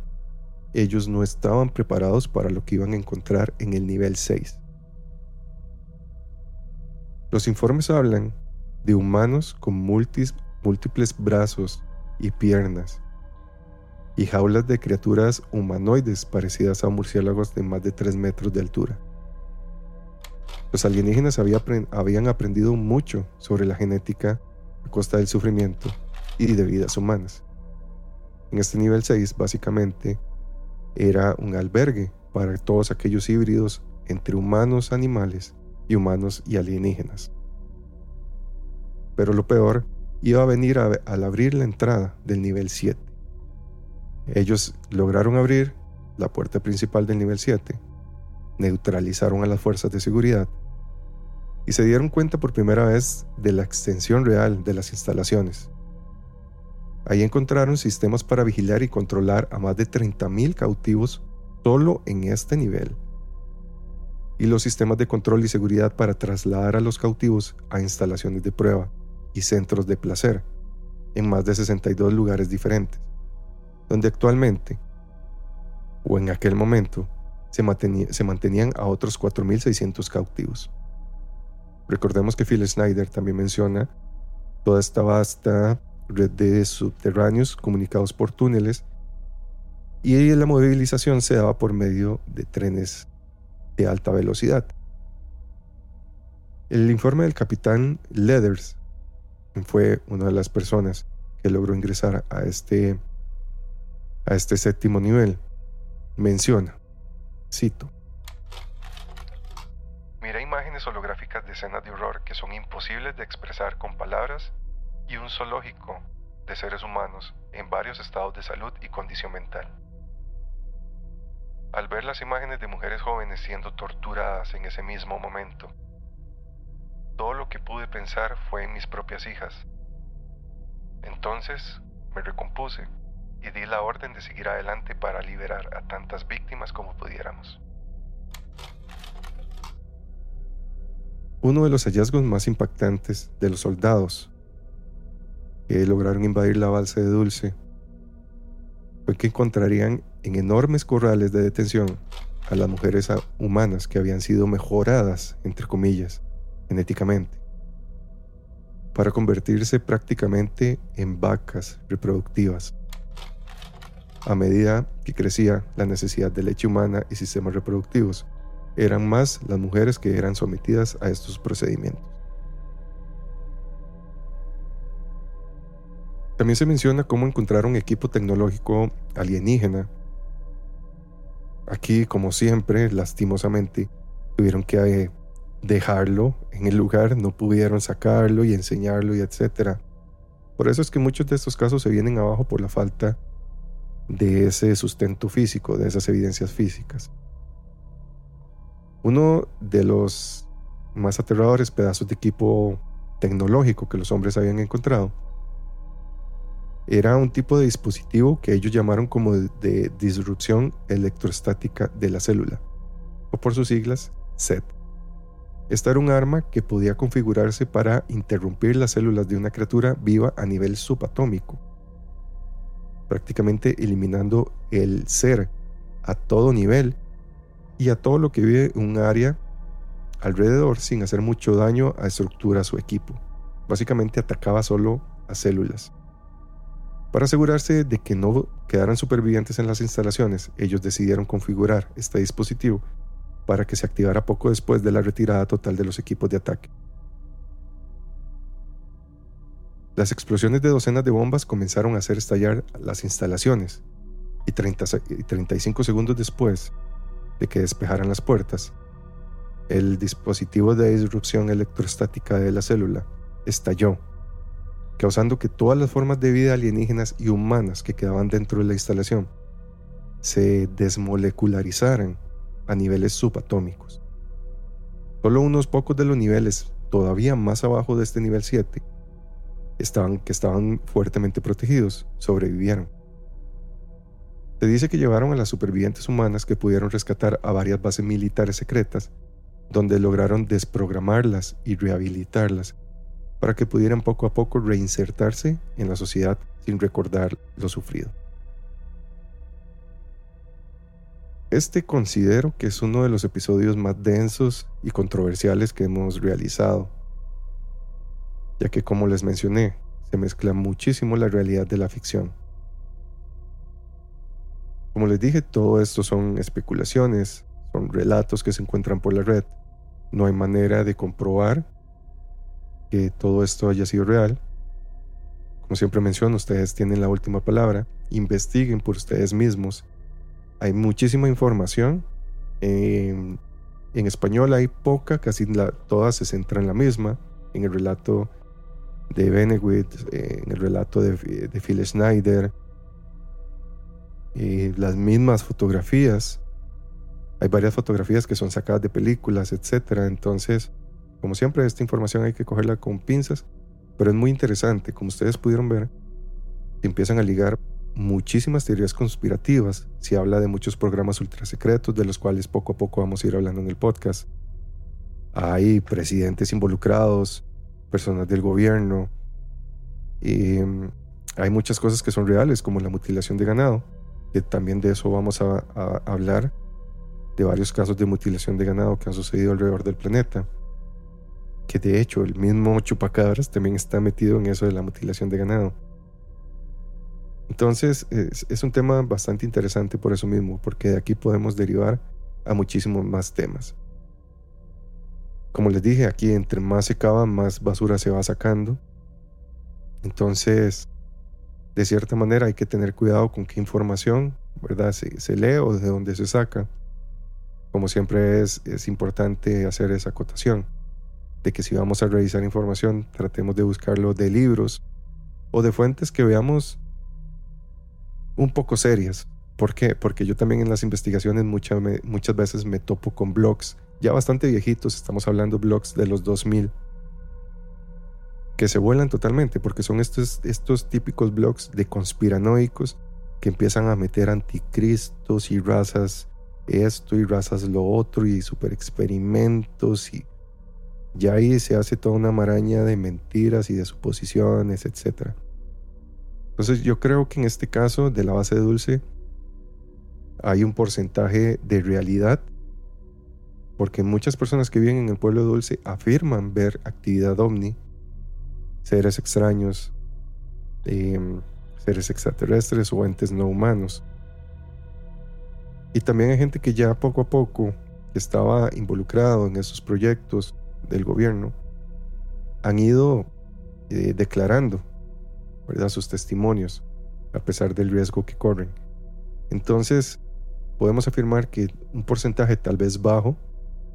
Speaker 2: ellos no estaban preparados para lo que iban a encontrar en el nivel 6. Los informes hablan de humanos con múltiples brazos y piernas, y jaulas de criaturas humanoides parecidas a murciélagos de más de 3 metros de altura. Los alienígenas habían aprendido mucho sobre la genética a costa del sufrimiento y de vidas humanas. En este nivel 6, básicamente, era un albergue para todos aquellos híbridos entre humanos animales y humanos y alienígenas. Pero lo peor iba a venir al abrir la entrada del nivel 7. Ellos lograron abrir la puerta principal del nivel 7, neutralizaron a las fuerzas de seguridad y se dieron cuenta por primera vez de la extensión real de las instalaciones. Ahí encontraron sistemas para vigilar y controlar a más de 30.000 cautivos solo en este nivel. Y los sistemas de control y seguridad para trasladar a los cautivos a instalaciones de prueba y centros de placer en más de 62 lugares diferentes, donde actualmente, o en aquel momento, se, mantenían a otros 4.600 cautivos. Recordemos que Phil Snyder también menciona toda esta vasta red de subterráneos comunicados por túneles y la movilización se daba por medio de trenes de alta velocidad. El informe del capitán Leathers fue una de las personas que logró ingresar a este, a este séptimo nivel. Menciona, cito,
Speaker 3: imágenes holográficas de escenas de horror que son imposibles de expresar con palabras y un zoológico de seres humanos en varios estados de salud y condición mental. Al ver las imágenes de mujeres jóvenes siendo torturadas en ese mismo momento, todo lo que pude pensar fue en mis propias hijas. Entonces me recompuse y di la orden de seguir adelante para liberar a tantas víctimas como pudiéramos.
Speaker 2: Uno de los hallazgos más impactantes de los soldados que lograron invadir la balsa de Dulce fue que encontrarían en enormes corrales de detención a las mujeres humanas que habían sido mejoradas, entre comillas, genéticamente, para convertirse prácticamente en vacas reproductivas. A medida que crecía la necesidad de leche humana y sistemas reproductivos, eran más las mujeres que eran sometidas a estos procedimientos. También se menciona cómo encontraron equipo tecnológico alienígena Aquí, como siempre, lastimosamente, tuvieron que eh, dejarlo en el lugar, no pudieron sacarlo y enseñarlo y etcétera. Por eso es que muchos de estos casos se vienen abajo por la falta de ese sustento físico, de esas evidencias físicas. Uno de los más aterradores pedazos de equipo tecnológico que los hombres habían encontrado era un tipo de dispositivo que ellos llamaron como de, disrupción electrostática de la célula, o por sus siglas, SET. Esta era un arma que podía configurarse para interrumpir las células de una criatura viva a nivel subatómico, prácticamente eliminando el ser a todo nivel y a todo lo que vive un área alrededor sin hacer mucho daño a estructuras o equipo. Básicamente atacaba solo a células. Para asegurarse de que no quedaran supervivientes en las instalaciones, ellos decidieron configurar este dispositivo para que se activara poco después de la retirada total de los equipos de ataque. Las explosiones de docenas de bombas comenzaron a hacer estallar las instalaciones y, 35 segundos después de que despejaran las puertas, el dispositivo de disrupción electrostática de la célula estalló, causando que todas las formas de vida alienígenas y humanas que quedaban dentro de la instalación se desmolecularizaran a niveles subatómicos. Solo unos pocos de los niveles todavía más abajo de este nivel 7, estaban, que estaban fuertemente protegidos, sobrevivieron. Se dice que llevaron a las supervivientes humanas que pudieron rescatar a varias bases militares secretas, donde lograron desprogramarlas y rehabilitarlas para que pudieran poco a poco reinsertarse en la sociedad sin recordar lo sufrido. Este considero que es uno de los episodios más densos y controversiales que hemos realizado, ya que como les mencioné, se mezcla muchísimo la realidad de la ficción. Como les dije, todo esto son especulaciones, son relatos que se encuentran por la red. No hay manera de comprobar que todo esto haya sido real. Como siempre menciono, ustedes tienen la última palabra. Investiguen por ustedes mismos hay muchísima información. en español hay poca, casi todas se centran en la misma. En el relato de Benewit, en el relato de, de Phil Schneider, y las mismas fotografías. Hay varias fotografías que son sacadas de películas, etc. Entonces, como siempre, esta información hay que cogerla con pinzas, pero es muy interesante. Como ustedes pudieron ver, empiezan a ligar muchísimas teorías conspirativas, se habla de muchos programas ultrasecretos de los cuales poco a poco vamos a ir hablando en el podcast. Hay presidentes involucrados, personas del gobierno, mm, hay muchas cosas que son reales, como la mutilación de ganado, que también de eso vamos a, a hablar, de varios casos de mutilación de ganado que han sucedido alrededor del planeta. Que de hecho el mismo chupacabras también está metido en eso de la mutilación de ganado. Entonces es, un tema bastante interesante por eso mismo, porque de aquí podemos derivar a muchísimos más temas. Como les dije, aquí entre más se cava, más basura se va sacando. Entonces, de cierta manera hay que tener cuidado con qué información, ¿verdad? Se, lee o de dónde se saca. Como siempre es, es importante hacer esa acotación, de que si vamos a revisar información, tratemos de buscarlo de libros o de fuentes que veamos un poco serias. ¿Por qué? Porque yo también en las investigaciones muchas, muchas veces me topo con blogs ya bastante viejitos, estamos hablando blogs de los 2000, que se vuelan totalmente, porque son estos, estos típicos blogs de conspiranoicos que empiezan a meter anticristos y razas esto y razas lo otro y super experimentos y ya ahí se hace toda una maraña de mentiras y de suposiciones, etcétera. Entonces yo creo que en este caso de la base de dulce hay un porcentaje de realidad, porque muchas personas que viven en el pueblo dulce afirman ver actividad ovni, seres extraños, em, seres extraterrestres o entes no humanos. Y también hay gente que ya poco a poco estaba involucrado en esos proyectos del gobierno, han ido eh, declarando sus testimonios, a pesar del riesgo que corren. Entonces, podemos afirmar que un porcentaje tal vez bajo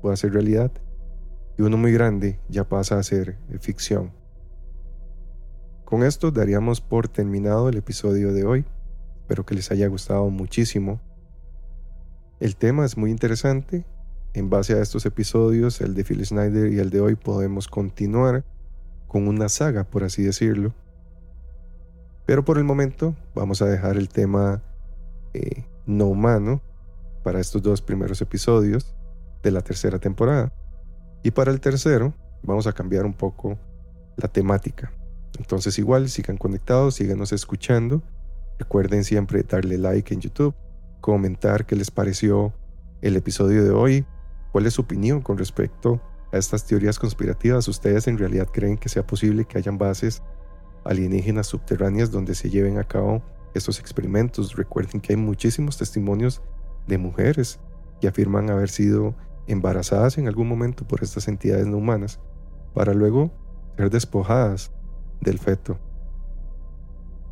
Speaker 2: pueda ser realidad y uno muy grande ya pasa a ser ficción. Con esto daríamos por terminado el episodio de hoy. Espero que les haya gustado muchísimo. El tema es muy interesante. En base a estos episodios, el de Phil Snyder y el de hoy, podemos continuar con una saga, por así decirlo. Pero por el momento vamos a dejar el tema eh, no humano para estos dos primeros episodios de la tercera temporada. Y para el tercero vamos a cambiar un poco la temática. Entonces igual, sigan conectados, síganos escuchando. Recuerden siempre darle like en YouTube, comentar qué les pareció el episodio de hoy, cuál es su opinión con respecto a estas teorías conspirativas. ¿Ustedes en realidad creen que sea posible que hayan bases alienígenas subterráneas donde se lleven a cabo estos experimentos? Recuerden que hay muchísimos testimonios de mujeres que afirman haber sido embarazadas en algún momento por estas entidades no humanas para luego ser despojadas del feto.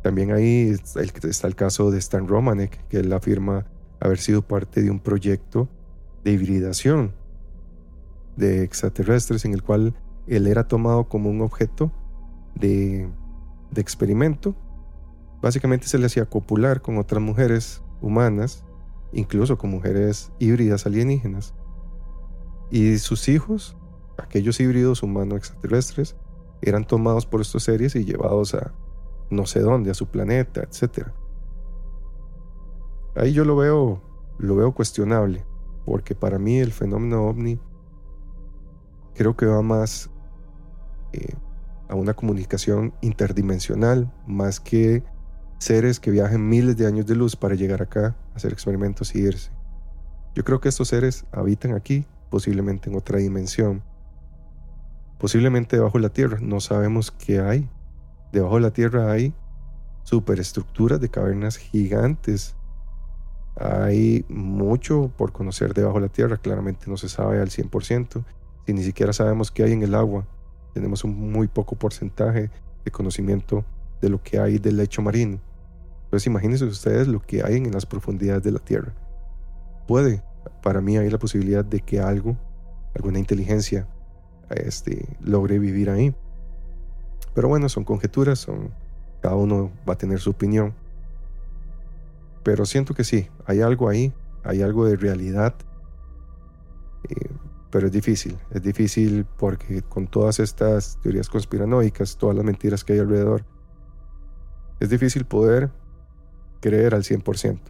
Speaker 2: También ahí está el caso de Stan Romanek, que él afirma haber sido parte de un proyecto de hibridación de extraterrestres en el cual él era tomado como un objeto de, de experimento. Básicamente se le hacía copular con otras mujeres humanas, incluso con mujeres híbridas alienígenas. Y sus hijos, aquellos híbridos humanos extraterrestres, eran tomados por estos seres y llevados a no sé dónde, a su planeta, etc. Ahí yo lo veo, lo veo cuestionable, porque para mí el fenómeno ovni creo que va más eh, a una comunicación interdimensional, más que seres que viajen miles de años de luz para llegar acá, hacer experimentos y irse. Yo creo que estos seres habitan aquí, posiblemente en otra dimensión, posiblemente debajo de la tierra. No sabemos qué hay. Debajo de la tierra hay superestructuras de cavernas gigantes. Hay mucho por conocer debajo de la tierra. Claramente no se sabe al 100%. Si ni siquiera sabemos qué hay en el agua, tenemos un muy poco porcentaje de conocimiento de lo que hay del lecho marino. Entonces imagínense ustedes lo que hay en las profundidades de la tierra. Puede, para mí hay la posibilidad de que algo, alguna inteligencia este, logre vivir ahí. Pero bueno, son conjeturas, cada uno va a tener su opinión. Pero siento que sí, hay algo ahí, hay algo de realidad. Eh, pero es difícil, es difícil porque con todas estas teorías conspiranoicas, todas las mentiras que hay alrededor, es difícil poder creer al 100%.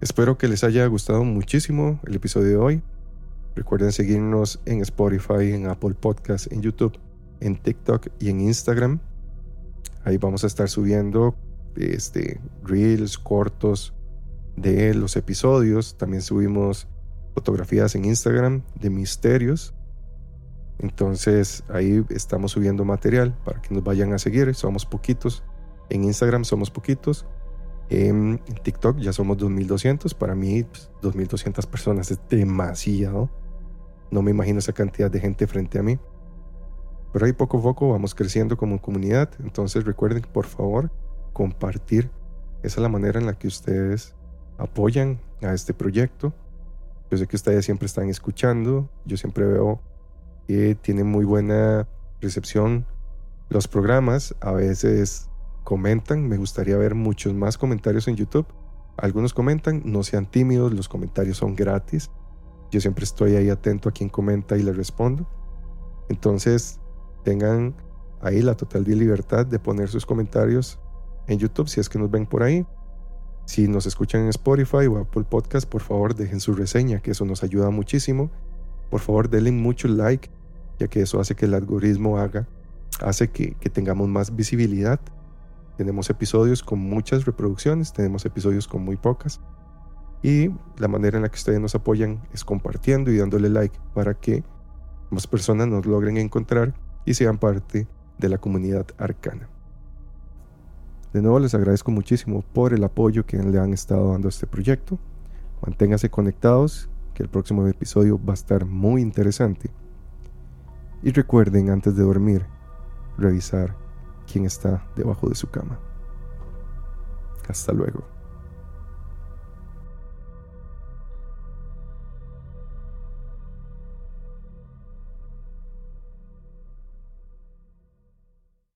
Speaker 2: Espero que les haya gustado muchísimo el episodio de hoy. Recuerden seguirnos en Spotify, en Apple Podcasts, en YouTube, en TikTok y en Instagram. Ahí vamos a estar subiendo este, reels cortos de los episodios. También subimos fotografías en Instagram de misterios. Entonces ahí estamos subiendo material para que nos vayan a seguir. Somos poquitos. En Instagram somos poquitos. En TikTok ya somos 2200. Para mí, 2200 pues, personas es demasiado. No me imagino esa cantidad de gente frente a mí. Pero ahí poco a poco vamos creciendo como comunidad. Entonces recuerden, por favor, compartir. Esa es la manera en la que ustedes apoyan a este proyecto. Yo sé que ustedes siempre están escuchando. Yo siempre veo que tienen muy buena recepción los programas. A veces comentan. Me gustaría ver muchos más comentarios en YouTube. Algunos comentan, no sean tímidos, los comentarios son gratis. Yo siempre estoy ahí atento a quien comenta y le respondo. Entonces, tengan ahí la total libertad de poner sus comentarios en YouTube si es que nos ven por ahí. Si nos escuchan en Spotify o Apple Podcast, por favor dejen su reseña, que eso nos ayuda muchísimo. Por favor, denle mucho like, ya que eso hace que el algoritmo haga, hace que, que tengamos más visibilidad. Tenemos episodios con muchas reproducciones, tenemos episodios con muy pocas. Y la manera en la que ustedes nos apoyan es compartiendo y dándole like para que más personas nos logren encontrar y sean parte de la comunidad arcana. De nuevo les agradezco muchísimo por el apoyo que le han estado dando a este proyecto. Manténganse conectados, que el próximo episodio va a estar muy interesante. Y recuerden antes de dormir, revisar quién está debajo de su cama. Hasta luego.